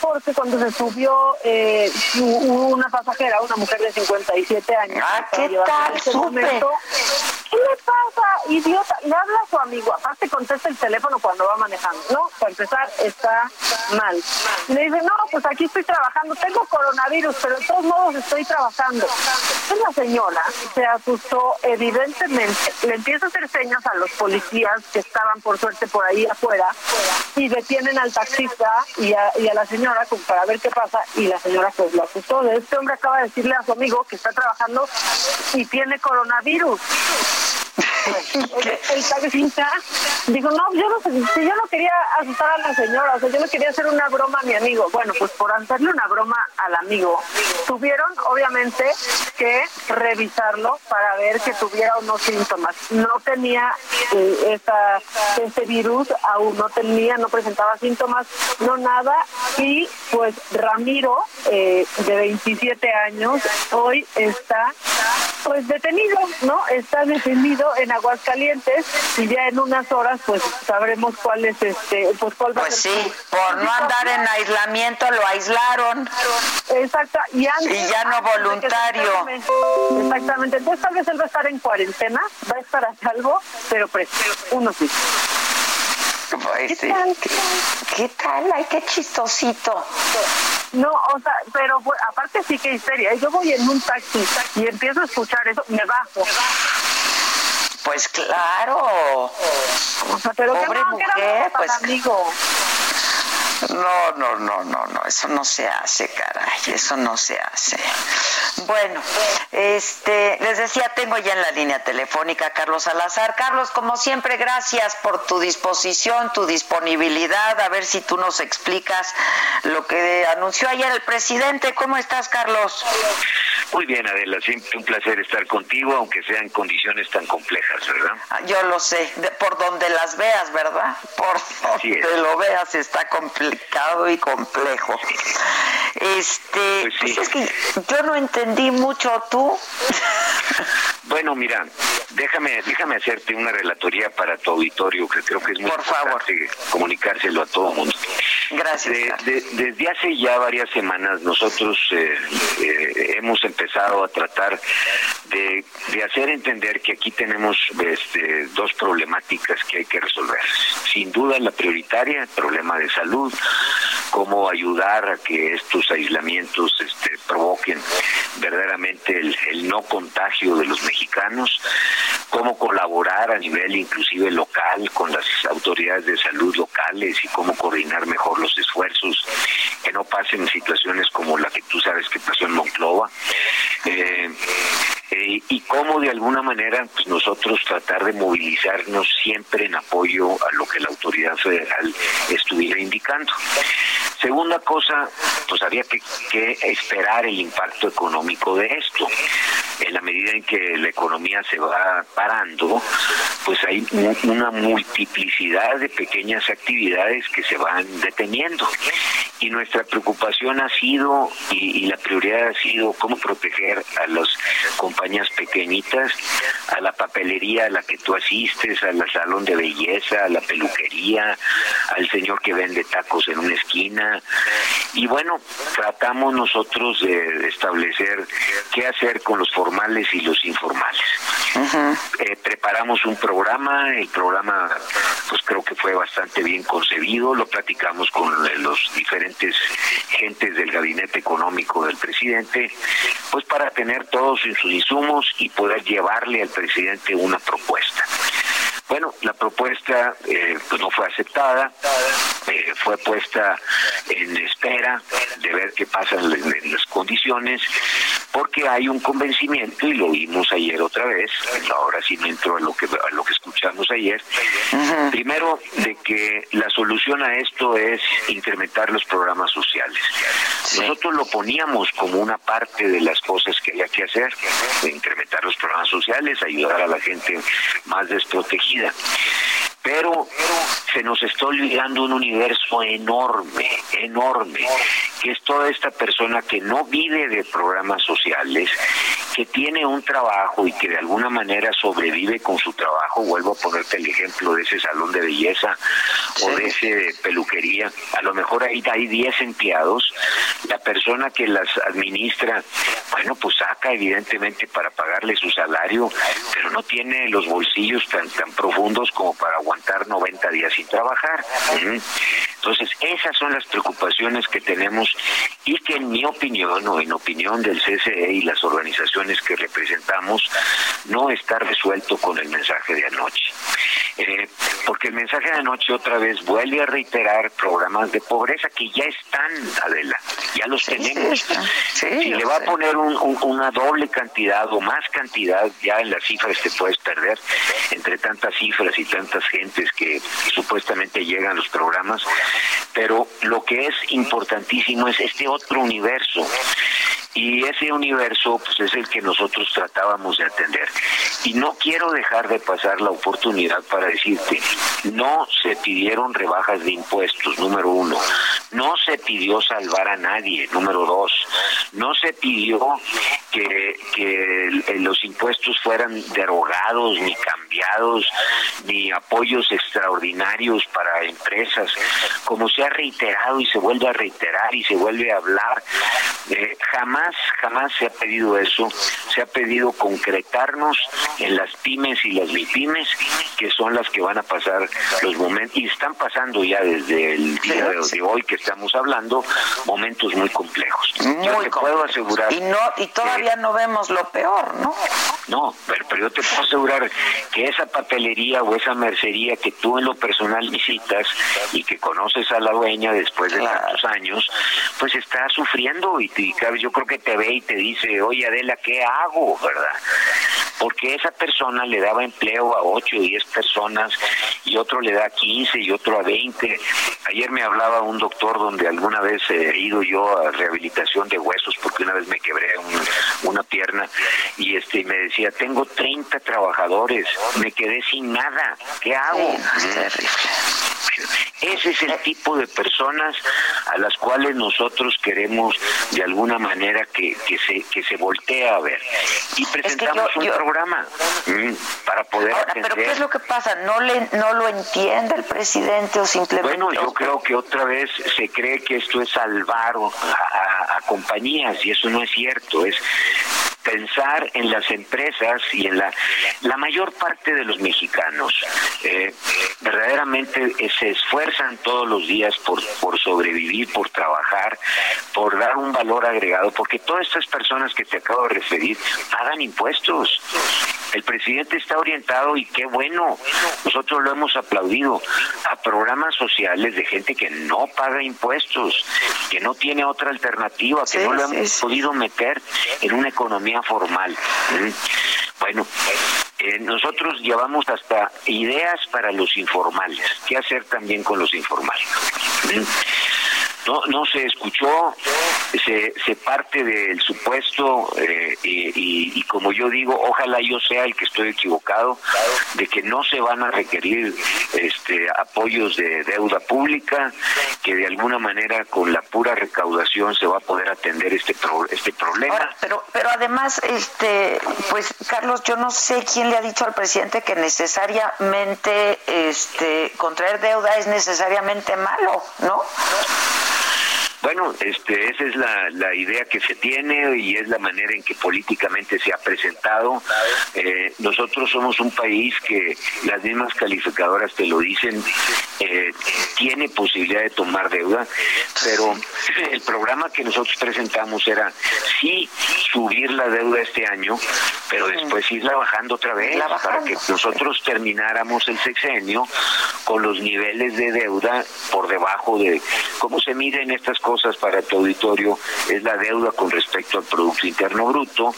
porque cuando se subió eh, una pasajera, una mujer de 57 años. Ah, ¿qué tal? ¿Qué le pasa, idiota? Le habla a su amigo, aparte contesta el teléfono cuando va manejando. No, para empezar, está mal. le dice, no, pues aquí estoy trabajando, tengo coronavirus, pero de todos modos estoy trabajando. Entonces la señora se asustó, evidentemente, le empieza a hacer señas a los policías que estaban por suerte por ahí afuera y detienen al taxista y a, y a la señora para ver qué pasa y la señora pues lo asustó. Este hombre acaba de decirle a su amigo que está trabajando y tiene coronavirus el, taxista dijo, no, yo no, yo no quería asustar a la señora, o sea, yo no quería hacer una broma a mi amigo. Bueno, pues por hacerle una broma al amigo, tuvieron obviamente que revisarlo para ver que tuviera unos síntomas. No tenía eh, este virus, aún no tenía, no presentaba síntomas, no nada. Y pues Ramiro, eh, de 27 años, hoy está pues detenido, ¿no? Está detenido en Aguascalientes y ya en unas horas pues sabremos cuál es este pues cuál va pues sí por no andar en aislamiento lo aislaron exacto y, ya no voluntario exactamente entonces tal vez él va a estar en cuarentena va a estar a salvo pero pues uno sí pues ¿Qué, tal? ¿Qué, tal? Ay, qué chistosito. No, o sea, pero aparte sí que histeria. Yo voy en un taxi y empiezo a escuchar eso, me bajo. Pues claro. pero Pobre mujer, pues. Amigo. No, no, no, no, no, eso no se hace, caray, eso no se hace. Bueno, este, les decía, tengo ya en la línea telefónica a Carlos Salazar. Carlos, como siempre, gracias por tu disposición, tu disponibilidad, a ver si tú nos explicas lo que anunció ayer el presidente. ¿Cómo estás, Carlos? Muy bien, Adela, siempre un placer estar contigo, aunque sean condiciones tan complejas, ¿verdad? Ah, yo lo sé, por donde las veas, ¿verdad? Por donde lo veas está complicado y complejo. Este, pues, pues es que yo no entendí mucho tú. Bueno, mira, déjame déjame hacerte una relatoría para tu auditorio que creo que es muy Por importante comunicárselo a todo el mundo. Gracias. desde hace ya varias semanas nosotros eh, eh, hemos empezado a tratar de, hacer entender que aquí tenemos este, dos problemáticas que hay que resolver. Sin duda la prioritaria, el problema de salud, cómo ayudar a que estos aislamientos este, provoquen verdaderamente el, no contagio de los mexicanos, cómo colaborar a nivel inclusive local con las autoridades de salud locales y cómo coordinar mejor los esfuerzos, que no pasen situaciones como la que tú sabes que pasó en Monclova. Eh, eh, y cómo de alguna manera pues, nosotros tratar de movilizarnos siempre en apoyo a lo que la autoridad federal estuviera indicando. tout. Segunda cosa, pues había que, esperar el impacto económico de esto. En la medida en que la economía se va parando, pues hay una multiplicidad de pequeñas actividades que se van deteniendo y nuestra preocupación ha sido y, la prioridad ha sido cómo proteger a las compañías pequeñitas, a la papelería a la que tú asistes, al salón de belleza, a la peluquería, al señor que vende tacos en una esquina. Y bueno, tratamos nosotros de establecer qué hacer con los formales y los informales. eh, preparamos un programa, el programa pues creo que fue bastante bien concebido, lo platicamos con los diferentes gentes del gabinete económico del presidente, pues para tener todos sus insumos y poder llevarle al presidente una propuesta. Bueno, la propuesta eh, pues no fue aceptada, eh, fue puesta en espera de ver qué pasa en, las condiciones, porque hay un convencimiento, y lo vimos ayer otra vez, ahora sí me entro a lo que, a lo que escuchamos ayer, uh -huh. primero de que la solución a esto es incrementar los programas sociales. Nosotros lo poníamos como una parte de las cosas que había que hacer, incrementar los programas sociales, ayudar a la gente más desprotegida. Pero se nos está olvidando un universo enorme, enorme, que es toda esta persona que no vive de programas sociales, que tiene un trabajo y que de alguna manera sobrevive con su trabajo. Vuelvo a ponerte el ejemplo de ese salón de belleza o de ese peluquería. A lo mejor ahí hay 10 empleados. La persona que las administra, bueno, pues saca evidentemente para pagarle su salario, pero no tiene los bolsillos tan, tan profundos como para aguantar 90 días sin trabajar. Entonces, esas son las preocupaciones que tenemos y que en mi opinión o en opinión del CCE y las organizaciones que representamos no está resuelto con el mensaje de anoche. Eh, porque el mensaje de anoche otra vez vuelve a reiterar programas de pobreza que ya están, Adela, ya los sí, tenemos. Sí, sí, si le va a poner un, un, una doble cantidad o más cantidad, ya en las cifras te puedes perder entre tantas cifras y tantas gentes que supuestamente llegan a los programas, pero lo que es importantísimo es este otro universo y ese universo pues es el que nosotros tratábamos de atender. Y no quiero dejar de pasar la oportunidad para decirte no se pidieron rebajas de impuestos número uno. No se pidió salvar a nadie número dos. No se pidió que, que los impuestos fueran derogados ni cambiados ni apoyos extraordinarios para empresas. Como se ha reiterado y se vuelve a reiterar y se vuelve a hablar eh, jamás jamás se ha pedido eso, se ha pedido concretarnos en las pymes y las mipymes, que son las que van a pasar los momentos, y están pasando ya desde el día de, de hoy que estamos hablando, momentos muy complejos. Muy yo te puedo asegurar. Y, no, y todavía que, no vemos lo peor, ¿no? No, pero, pero yo te puedo asegurar que esa papelería o esa mercería que tú en lo personal visitas y que conoces a la dueña después de claro. tantos años, pues está sufriendo y, y yo creo que te ve y te dice, oye Adela, ¿qué hago? ¿Verdad? Porque esa persona le daba empleo a 8 o 10 personas y otro le da 15 y otro a 20. Ayer me hablaba un doctor donde alguna vez he ido yo a rehabilitación de huesos porque una vez me quebré un, una pierna y este me decía, tengo 30 trabajadores, me quedé sin nada, ¿qué hago? Sí, terrible. Ese es el tipo de personas a las cuales nosotros queremos de alguna manera que, que se que se voltee a ver y presentamos es que yo, un programa para poder Ahora, atender. pero qué es lo que pasa no le no lo entiende el presidente o simplemente bueno yo creo que otra vez se cree que esto es salvar a, a, a compañías y eso no es cierto es pensar en las empresas y en la la mayor parte de los mexicanos eh, verdaderamente eh, se esfuerzan todos los días por, por sobrevivir, por trabajar, por dar un valor agregado, porque todas estas personas que te acabo de referir pagan impuestos. El presidente está orientado y qué bueno, nosotros lo hemos aplaudido a programas sociales de gente que no paga impuestos, que no tiene otra alternativa, que sí, no lo hemos sí. podido meter en una economía formal. ¿Mm? Bueno, eh, nosotros llevamos hasta ideas para los informales. ¿Qué hacer también con los informales? No, no se escuchó, se, se parte del supuesto eh, y, y, como yo digo, ojalá yo sea el que estoy equivocado, de que no se van a requerir este, apoyos de deuda pública, que de alguna manera con la pura recaudación se va a poder atender este este problema. pero pero además este pues Carlos, yo no sé quién le ha dicho al presidente que necesariamente este contraer deuda es necesariamente malo, ¿no? Bueno, este, esa es la, la, idea que se tiene y es la manera en que políticamente se ha presentado. Eh, nosotros somos un país que las mismas calificadoras te lo dicen, eh, tiene posibilidad de tomar deuda, pero el programa que nosotros presentamos era sí subir la deuda este año, pero después irla bajando otra vez para que nosotros termináramos el sexenio con los niveles de deuda por debajo de cómo se miden estas cosas para tu auditorio es la deuda con respecto al Producto Interno Bruto.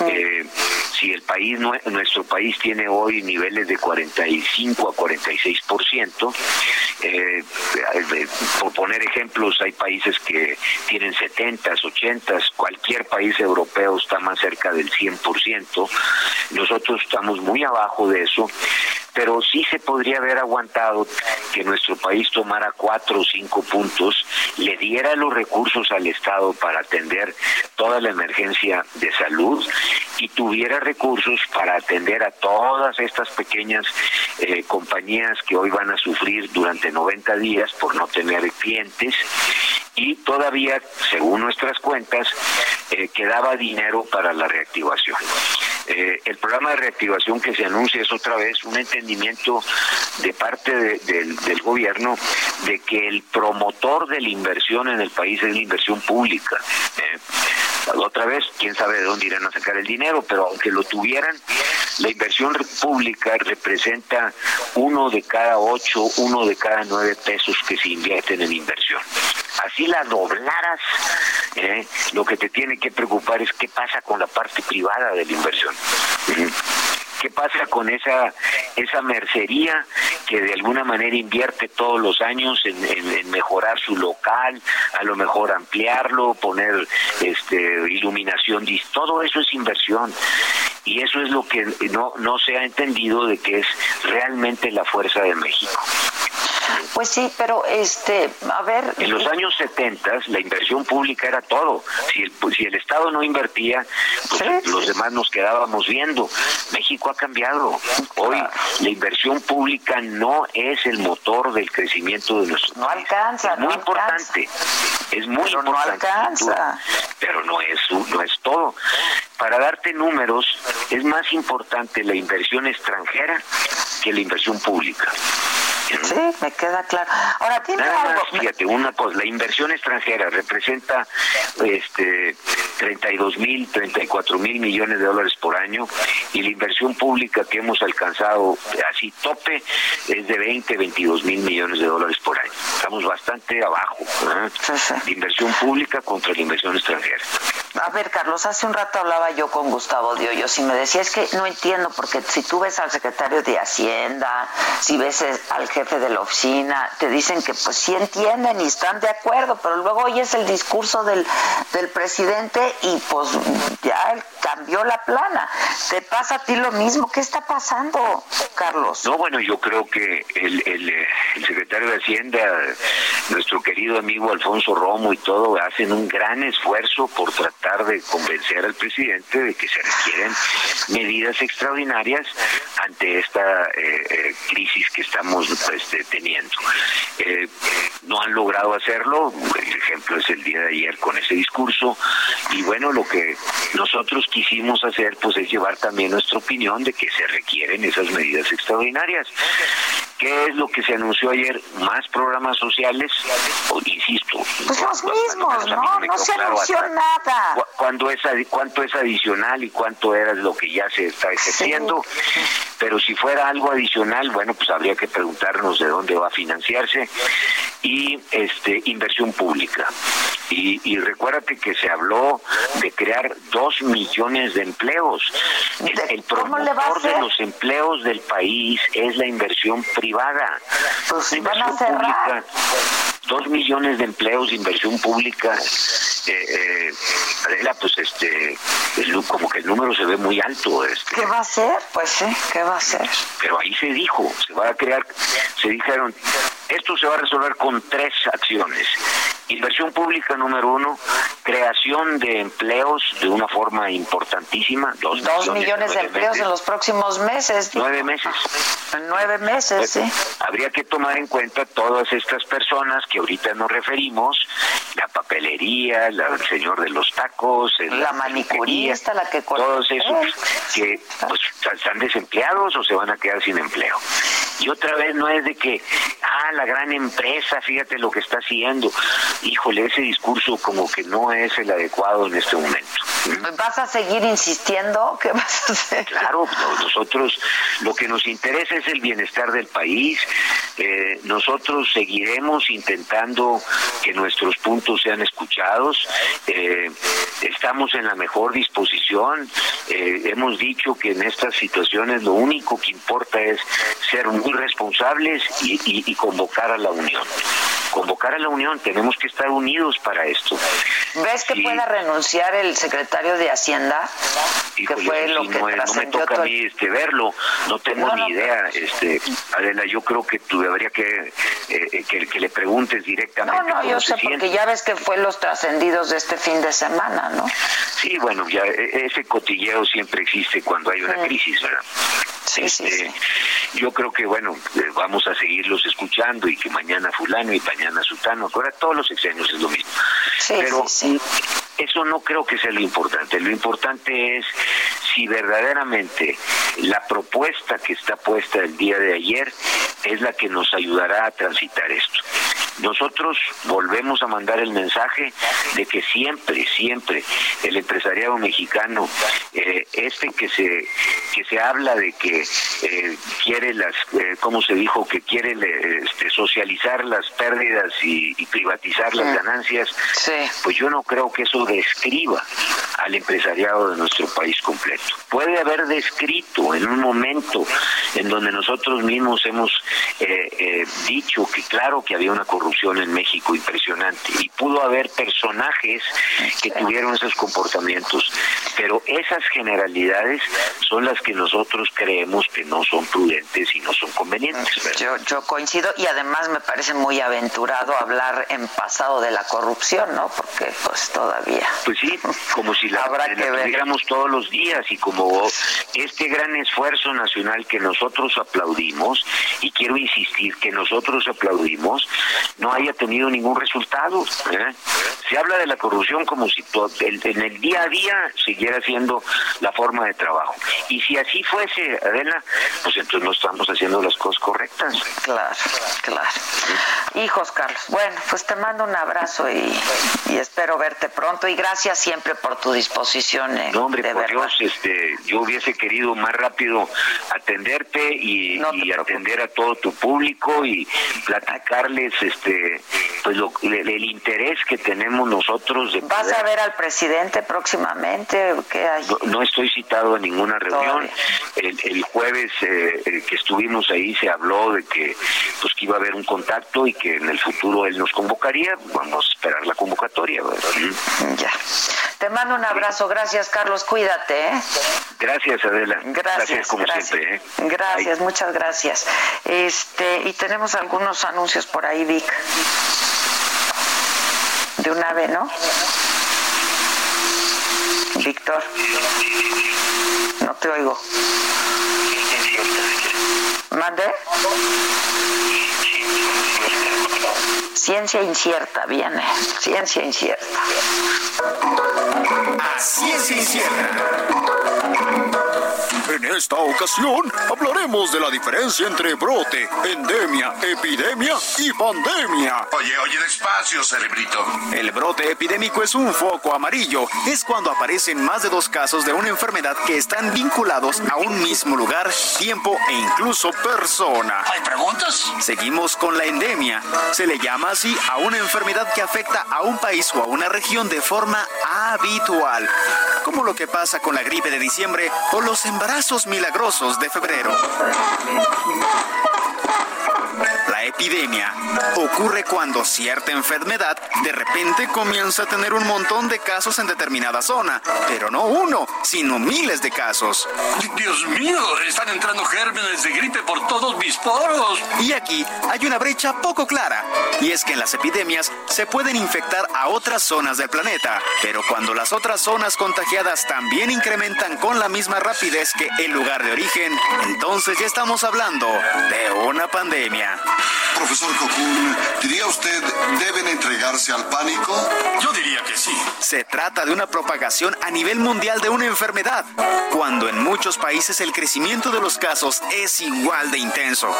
Eh, si el país, nuestro país tiene hoy niveles de 45 a 46%, eh, por poner ejemplos, hay países que tienen 70, 80, cualquier país europeo está más cerca del 100%, nosotros estamos muy abajo de eso pero sí se podría haber aguantado que nuestro país tomara cuatro o cinco puntos, le diera los recursos al Estado para atender toda la emergencia de salud y tuviera recursos para atender a todas estas pequeñas eh, compañías que hoy van a sufrir durante 90 días por no tener clientes y todavía, según nuestras cuentas, eh, quedaba dinero para la reactivación. Eh, el programa de reactivación que se anuncia es otra vez un entendimiento de parte del gobierno de que el promotor de la inversión en el país es la inversión pública. Eh, otra vez, quién sabe de dónde irán a sacar el dinero, pero aunque lo tuvieran, la inversión pública representa uno de cada ocho, uno de cada nueve pesos que se invierten en inversión. Así la doblaras, ¿eh? lo que te tiene que preocupar es qué pasa con la parte privada de la inversión. ¿Qué pasa con esa esa mercería que de alguna manera invierte todos los años en, mejorar su local, a lo mejor ampliarlo, poner este iluminación, todo eso es inversión y eso es lo que no no se ha entendido de que es realmente la fuerza de México. Pues sí, pero este, a ver. En los años 70 la inversión pública era todo. Si el, si el Estado no invertía, pues los demás nos quedábamos viendo. México ha cambiado. Hoy la inversión pública no es el motor del crecimiento de nuestro No alcanza, es muy importante. Es muy importante. No alcanza. Pero no es, no es todo. Para darte números, es más importante la inversión extranjera que la inversión pública. Sí, me queda claro. Ahora, tiene algo... fíjate, una cosa, la inversión extranjera representa este 32 mil, 34 mil millones de dólares por año y la inversión pública que hemos alcanzado así tope es de 20, 22 mil millones de dólares por año. Estamos bastante abajo. ¿eh? La inversión pública contra la inversión extranjera. A ver, Carlos, hace un rato hablaba yo con Gustavo Diollos y me decía, es que no entiendo, porque si tú ves al secretario de Hacienda, si ves al jefe de la oficina, te dicen que pues sí entienden y están de acuerdo, pero luego oyes el discurso del, del presidente y pues ya cambió la plana. ¿Te pasa a ti lo mismo? ¿Qué está pasando, Carlos? No, bueno, yo creo que el, el, el secretario de Hacienda, nuestro querido amigo Alfonso Romo y todo, hacen un gran esfuerzo por tratar de convencer al presidente de que se requieren medidas extraordinarias ante esta eh, eh, crisis que estamos este, teniendo. Eh, no han logrado hacerlo, el ejemplo es el día de ayer con ese discurso, y bueno, lo que nosotros quisimos hacer pues es llevar también nuestra opinión de que se requieren esas medidas extraordinarias. ¿Qué es lo que se anunció ayer? Más programas sociales, o, insisto. Pues los mismos, ¿no? No se anunció nada es, cuánto es adicional y cuánto era lo que ya se está ejerciendo. Pero si fuera algo adicional, bueno, pues habría que preguntarnos de dónde va a financiarse y este inversión pública. Y, y recuérdate que se habló de crear dos millones de empleos. El, promotor de los empleos del país es la inversión privada. Pues la inversión pública dos millones de empleos de inversión pública, eh, eh, Adela, pues este, como que el número se ve muy alto. Este. ¿Qué va a hacer? Pues sí, ¿qué va a hacer? Pero ahí se dijo, se va a crear, se dijeron Esto se va a resolver con tres acciones. Inversión pública número uno, creación de empleos de una forma importantísima. Dos, millones, de empleos en los próximos meses. Nueve meses. Nueve meses, pues, sí. Habría que tomar en cuenta todas estas personas que ahorita nos referimos, la papelería, el señor de los tacos, la, manicurista, la que Todos esos que pues, están desempleados o se van a quedar sin empleo. Y otra vez no es de que, ah, la gran empresa, fíjate lo que está haciendo. Híjole, ese discurso como que no es el adecuado en este momento. ¿Vas a seguir insistiendo? ¿Qué vas a hacer? Claro, nosotros lo que nos interesa es el bienestar del país. Eh, nosotros seguiremos intentando que nuestros puntos sean escuchados. Eh, estamos en la mejor disposición. Eh, hemos dicho que en estas situaciones lo único que importa es ser muy responsables y, convocar a la unión. Convocar a la unión, tenemos que estar unidos para esto. ¿Ves que pueda renunciar el secretario de Hacienda? que fue lo que no, no, me toca a mí este, verlo, no tengo ni idea. Este, Adela, yo creo que tú debería que, eh, que, le preguntes directamente. No, no, yo sé, porque ya ves que fue los trascendidos de este fin de semana, ¿no? Sí, bueno, ya e, ese cotilleo siempre existe cuando hay una crisis, ¿verdad? Sí, sí, este, Yo creo que, bueno, eh, vamos a seguirlos escuchando y que mañana fulano y mañana sultano, ahora todos los exenios es lo mismo. Pero eso no creo que sea lo importante. Lo importante es si verdaderamente la propuesta que está puesta el día de ayer es la que nos ayudará a transitar esto. Nosotros volvemos a mandar el mensaje de que siempre, siempre el empresariado mexicano, eh, este que se que se habla de que eh, quiere las, eh, ¿cómo se dijo? Que quiere este, socializar las pérdidas y, privatizar las ganancias, pues yo no creo que eso describa al empresariado de nuestro país completo. Puede haber descrito en un momento en donde nosotros mismos hemos dicho que claro que había una corrupción corrupción en México impresionante y pudo haber personajes que tuvieron esos comportamientos, pero esas generalidades son las que nosotros creemos que no son prudentes y no son convenientes. Yo, yo coincido y además me parece muy aventurado hablar en pasado de la corrupción, ¿no? Porque pues todavía. Pues sí, como si la, Habrá que tuviéramos todos los días y como este gran esfuerzo nacional que nosotros aplaudimos y quiero insistir que nosotros aplaudimos no haya tenido ningún resultado. ¿eh? Se habla de la corrupción como si en el día a día siguiera siendo la forma de trabajo. Y si así fuese, Adela, pues entonces no estamos haciendo las cosas correctas. Claro, claro. Hijos, Carlos. Bueno, pues te mando un abrazo y, espero verte pronto y gracias siempre por tu disposición. Eh, no, hombre, por Dios, este, yo hubiese querido más rápido atenderte y, y atender a todo tu público y platicarles este este pues el, interés que tenemos nosotros de vas a ver al presidente próximamente ¿Qué hay? No, estoy citado a ninguna reunión. El, jueves eh, eh, que estuvimos ahí se habló de que pues que iba a haber un contacto y que en el futuro él nos convocaría. Vamos a esperar la convocatoria ya te mando un abrazo. Gracias Carlos. Cuídate ¿eh? gracias Adela. Gracias, como siempre gracias. muchas gracias. Este y tenemos algunos anuncios por ahí Vic. De un ave, ¿no? Víctor, no te oigo. ¿Mande? Ciencia incierta, viene. Ciencia incierta. ciencia incierta. En esta ocasión hablaremos de la diferencia entre brote, endemia, epidemia y pandemia. Oye, oye, despacio, cerebrito. El brote epidémico es un foco amarillo. Es cuando aparecen más de dos casos de una enfermedad que están vinculados a un mismo lugar, tiempo e incluso persona. ¿Hay preguntas? Seguimos con la endemia. Se le llama así a una enfermedad que afecta a un país o a una región de forma habitual, como lo que pasa con la gripe de diciembre o los embarazos milagrosos de febrero epidemia. Ocurre cuando cierta enfermedad de repente comienza a tener un montón de casos en determinada zona, pero no uno, sino miles de casos. Dios mío, están entrando gérmenes de gripe por todos mis poros. Y aquí hay una brecha poco clara, y es que en las epidemias se pueden infectar a otras zonas del planeta, pero cuando las otras zonas contagiadas también incrementan con la misma rapidez que el lugar de origen, entonces ya estamos hablando de una pandemia. Profesor Kokun, ¿diría usted deben entregarse al pánico? Yo diría que sí. Se trata de una propagación a nivel mundial de una enfermedad, cuando en muchos países el crecimiento de los casos es igual de intenso.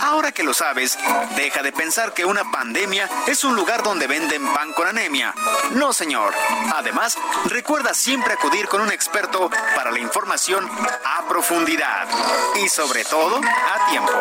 Ahora que lo sabes, deja de pensar que una pandemia es un lugar donde venden pan con anemia. No, señor. Además, recuerda siempre acudir con un experto para la información a profundidad y sobre todo a tiempo.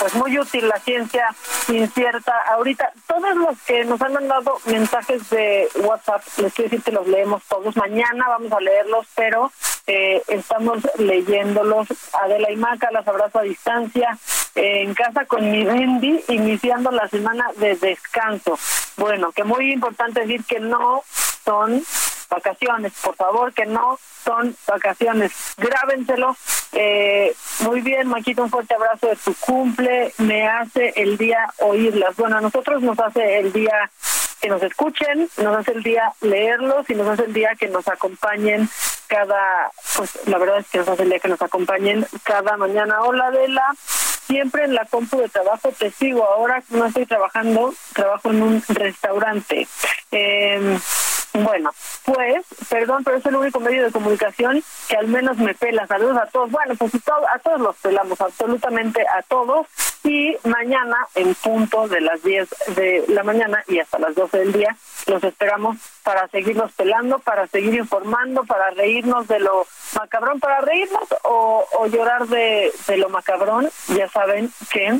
Pues muy útil la ciencia incierta. Ahorita, todos los que nos han mandado mensajes de WhatsApp, les quiero decir que los leemos todos. Mañana vamos a leerlos, pero eh, estamos leyéndolos. Adela y Maca, las abrazo a distancia. eh, en casa con mi Bendy, iniciando la semana de descanso. Bueno, que muy importante decir que no son vacaciones, por favor, que no son vacaciones. Grábenselo. Eh, muy bien, Maquito, un fuerte abrazo de tu cumple. Me hace el día oírlas. Bueno, a nosotros nos hace el día que nos escuchen, nos hace el día leerlos y nos hace el día que nos acompañen cada, pues la verdad es que nos hace el día que nos acompañen cada mañana. Hola, Adela. Siempre en la compu de trabajo te sigo. Ahora no estoy trabajando, trabajo en un restaurante. Eh, bueno, pues, perdón, pero es el único medio de comunicación que al menos me pela. Saludos a todos. Bueno, pues a todos los pelamos, absolutamente a todos. Y mañana, en punto de las 10 de la mañana y hasta las 12 del día, los esperamos para seguirnos pelando, para seguir informando, para reírnos de lo macabrón, para reírnos o, o llorar de, de lo macabrón. Ya saben que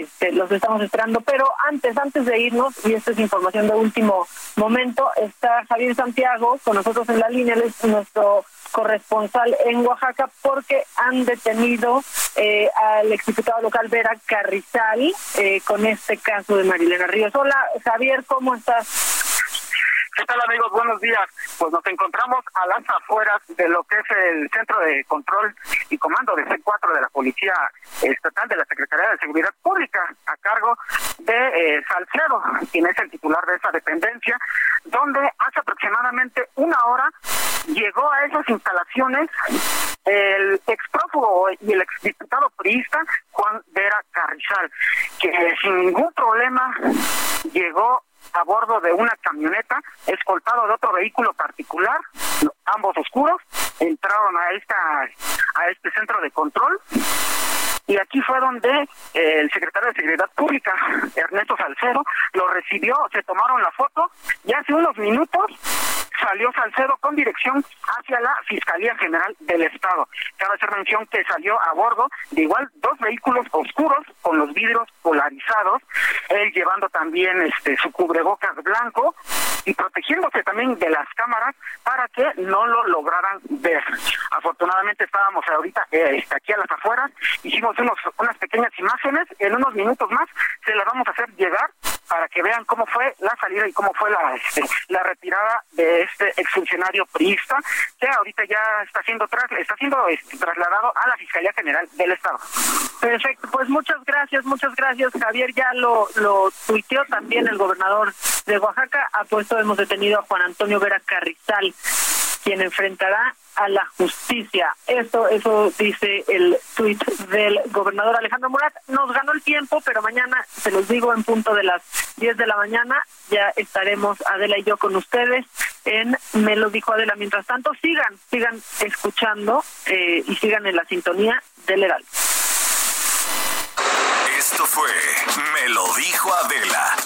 este, los estamos esperando. Pero antes, antes de irnos, y esta es información de último momento, está Javier Santiago con nosotros en la línea, él es nuestro corresponsal en Oaxaca porque han detenido eh, al exdiputado local Vera Carrizal eh, con este caso de Marilena Ríos. Hola Javier, ¿cómo estás? ¿Qué tal amigos? Buenos días. Pues nos encontramos a las afueras de lo que es el Centro de Control y Comando de C4 de la Policía Estatal de la Secretaría de Seguridad Pública a cargo de eh, Salcedo, quien es el titular de esa dependencia, donde hace aproximadamente una hora llegó a esas instalaciones el exprófugo y el exdiputado priista Juan Vera Carrizal, que sin ningún problema llegó a bordo de una camioneta, escoltado de otro vehículo particular, ambos oscuros, entraron a esta a este centro de control y aquí fue donde eh, el secretario de Seguridad Pública, Ernesto Salcedo, lo recibió, se tomaron la foto y hace unos minutos salió Salcedo con dirección hacia la Fiscalía General del Estado. Cabe hacer mención que salió a bordo de igual dos vehículos oscuros con los vidrios polarizados, él llevando también este su cubrebocas blanco y protegiéndose también de las cámaras para que no lo lograran ver. Afortunadamente estábamos ahorita eh, aquí a las afueras, hicimos unos, unas pequeñas imágenes, en unos minutos más se las vamos a hacer llegar para que vean cómo fue la salida y cómo fue la este, la retirada de este exfuncionario priista que ahorita ya está siendo tras, está siendo este, trasladado a la Fiscalía General del Estado. Perfecto, pues muchas gracias, muchas gracias Javier, ya lo, lo tuiteó también el gobernador de Oaxaca, ha puesto, hemos detenido a Juan Antonio Vera Carrizal, quien enfrentará a la justicia. Eso, eso dice el tuit del gobernador Alejandro Murat. Nos ganó el tiempo, pero mañana, se los digo, en punto de las 10 de la mañana, ya estaremos Adela y yo con ustedes en Me lo dijo Adela. Mientras tanto, sigan, sigan escuchando eh, y sigan en la sintonía del Heraldo. Esto fue Me lo dijo Adela.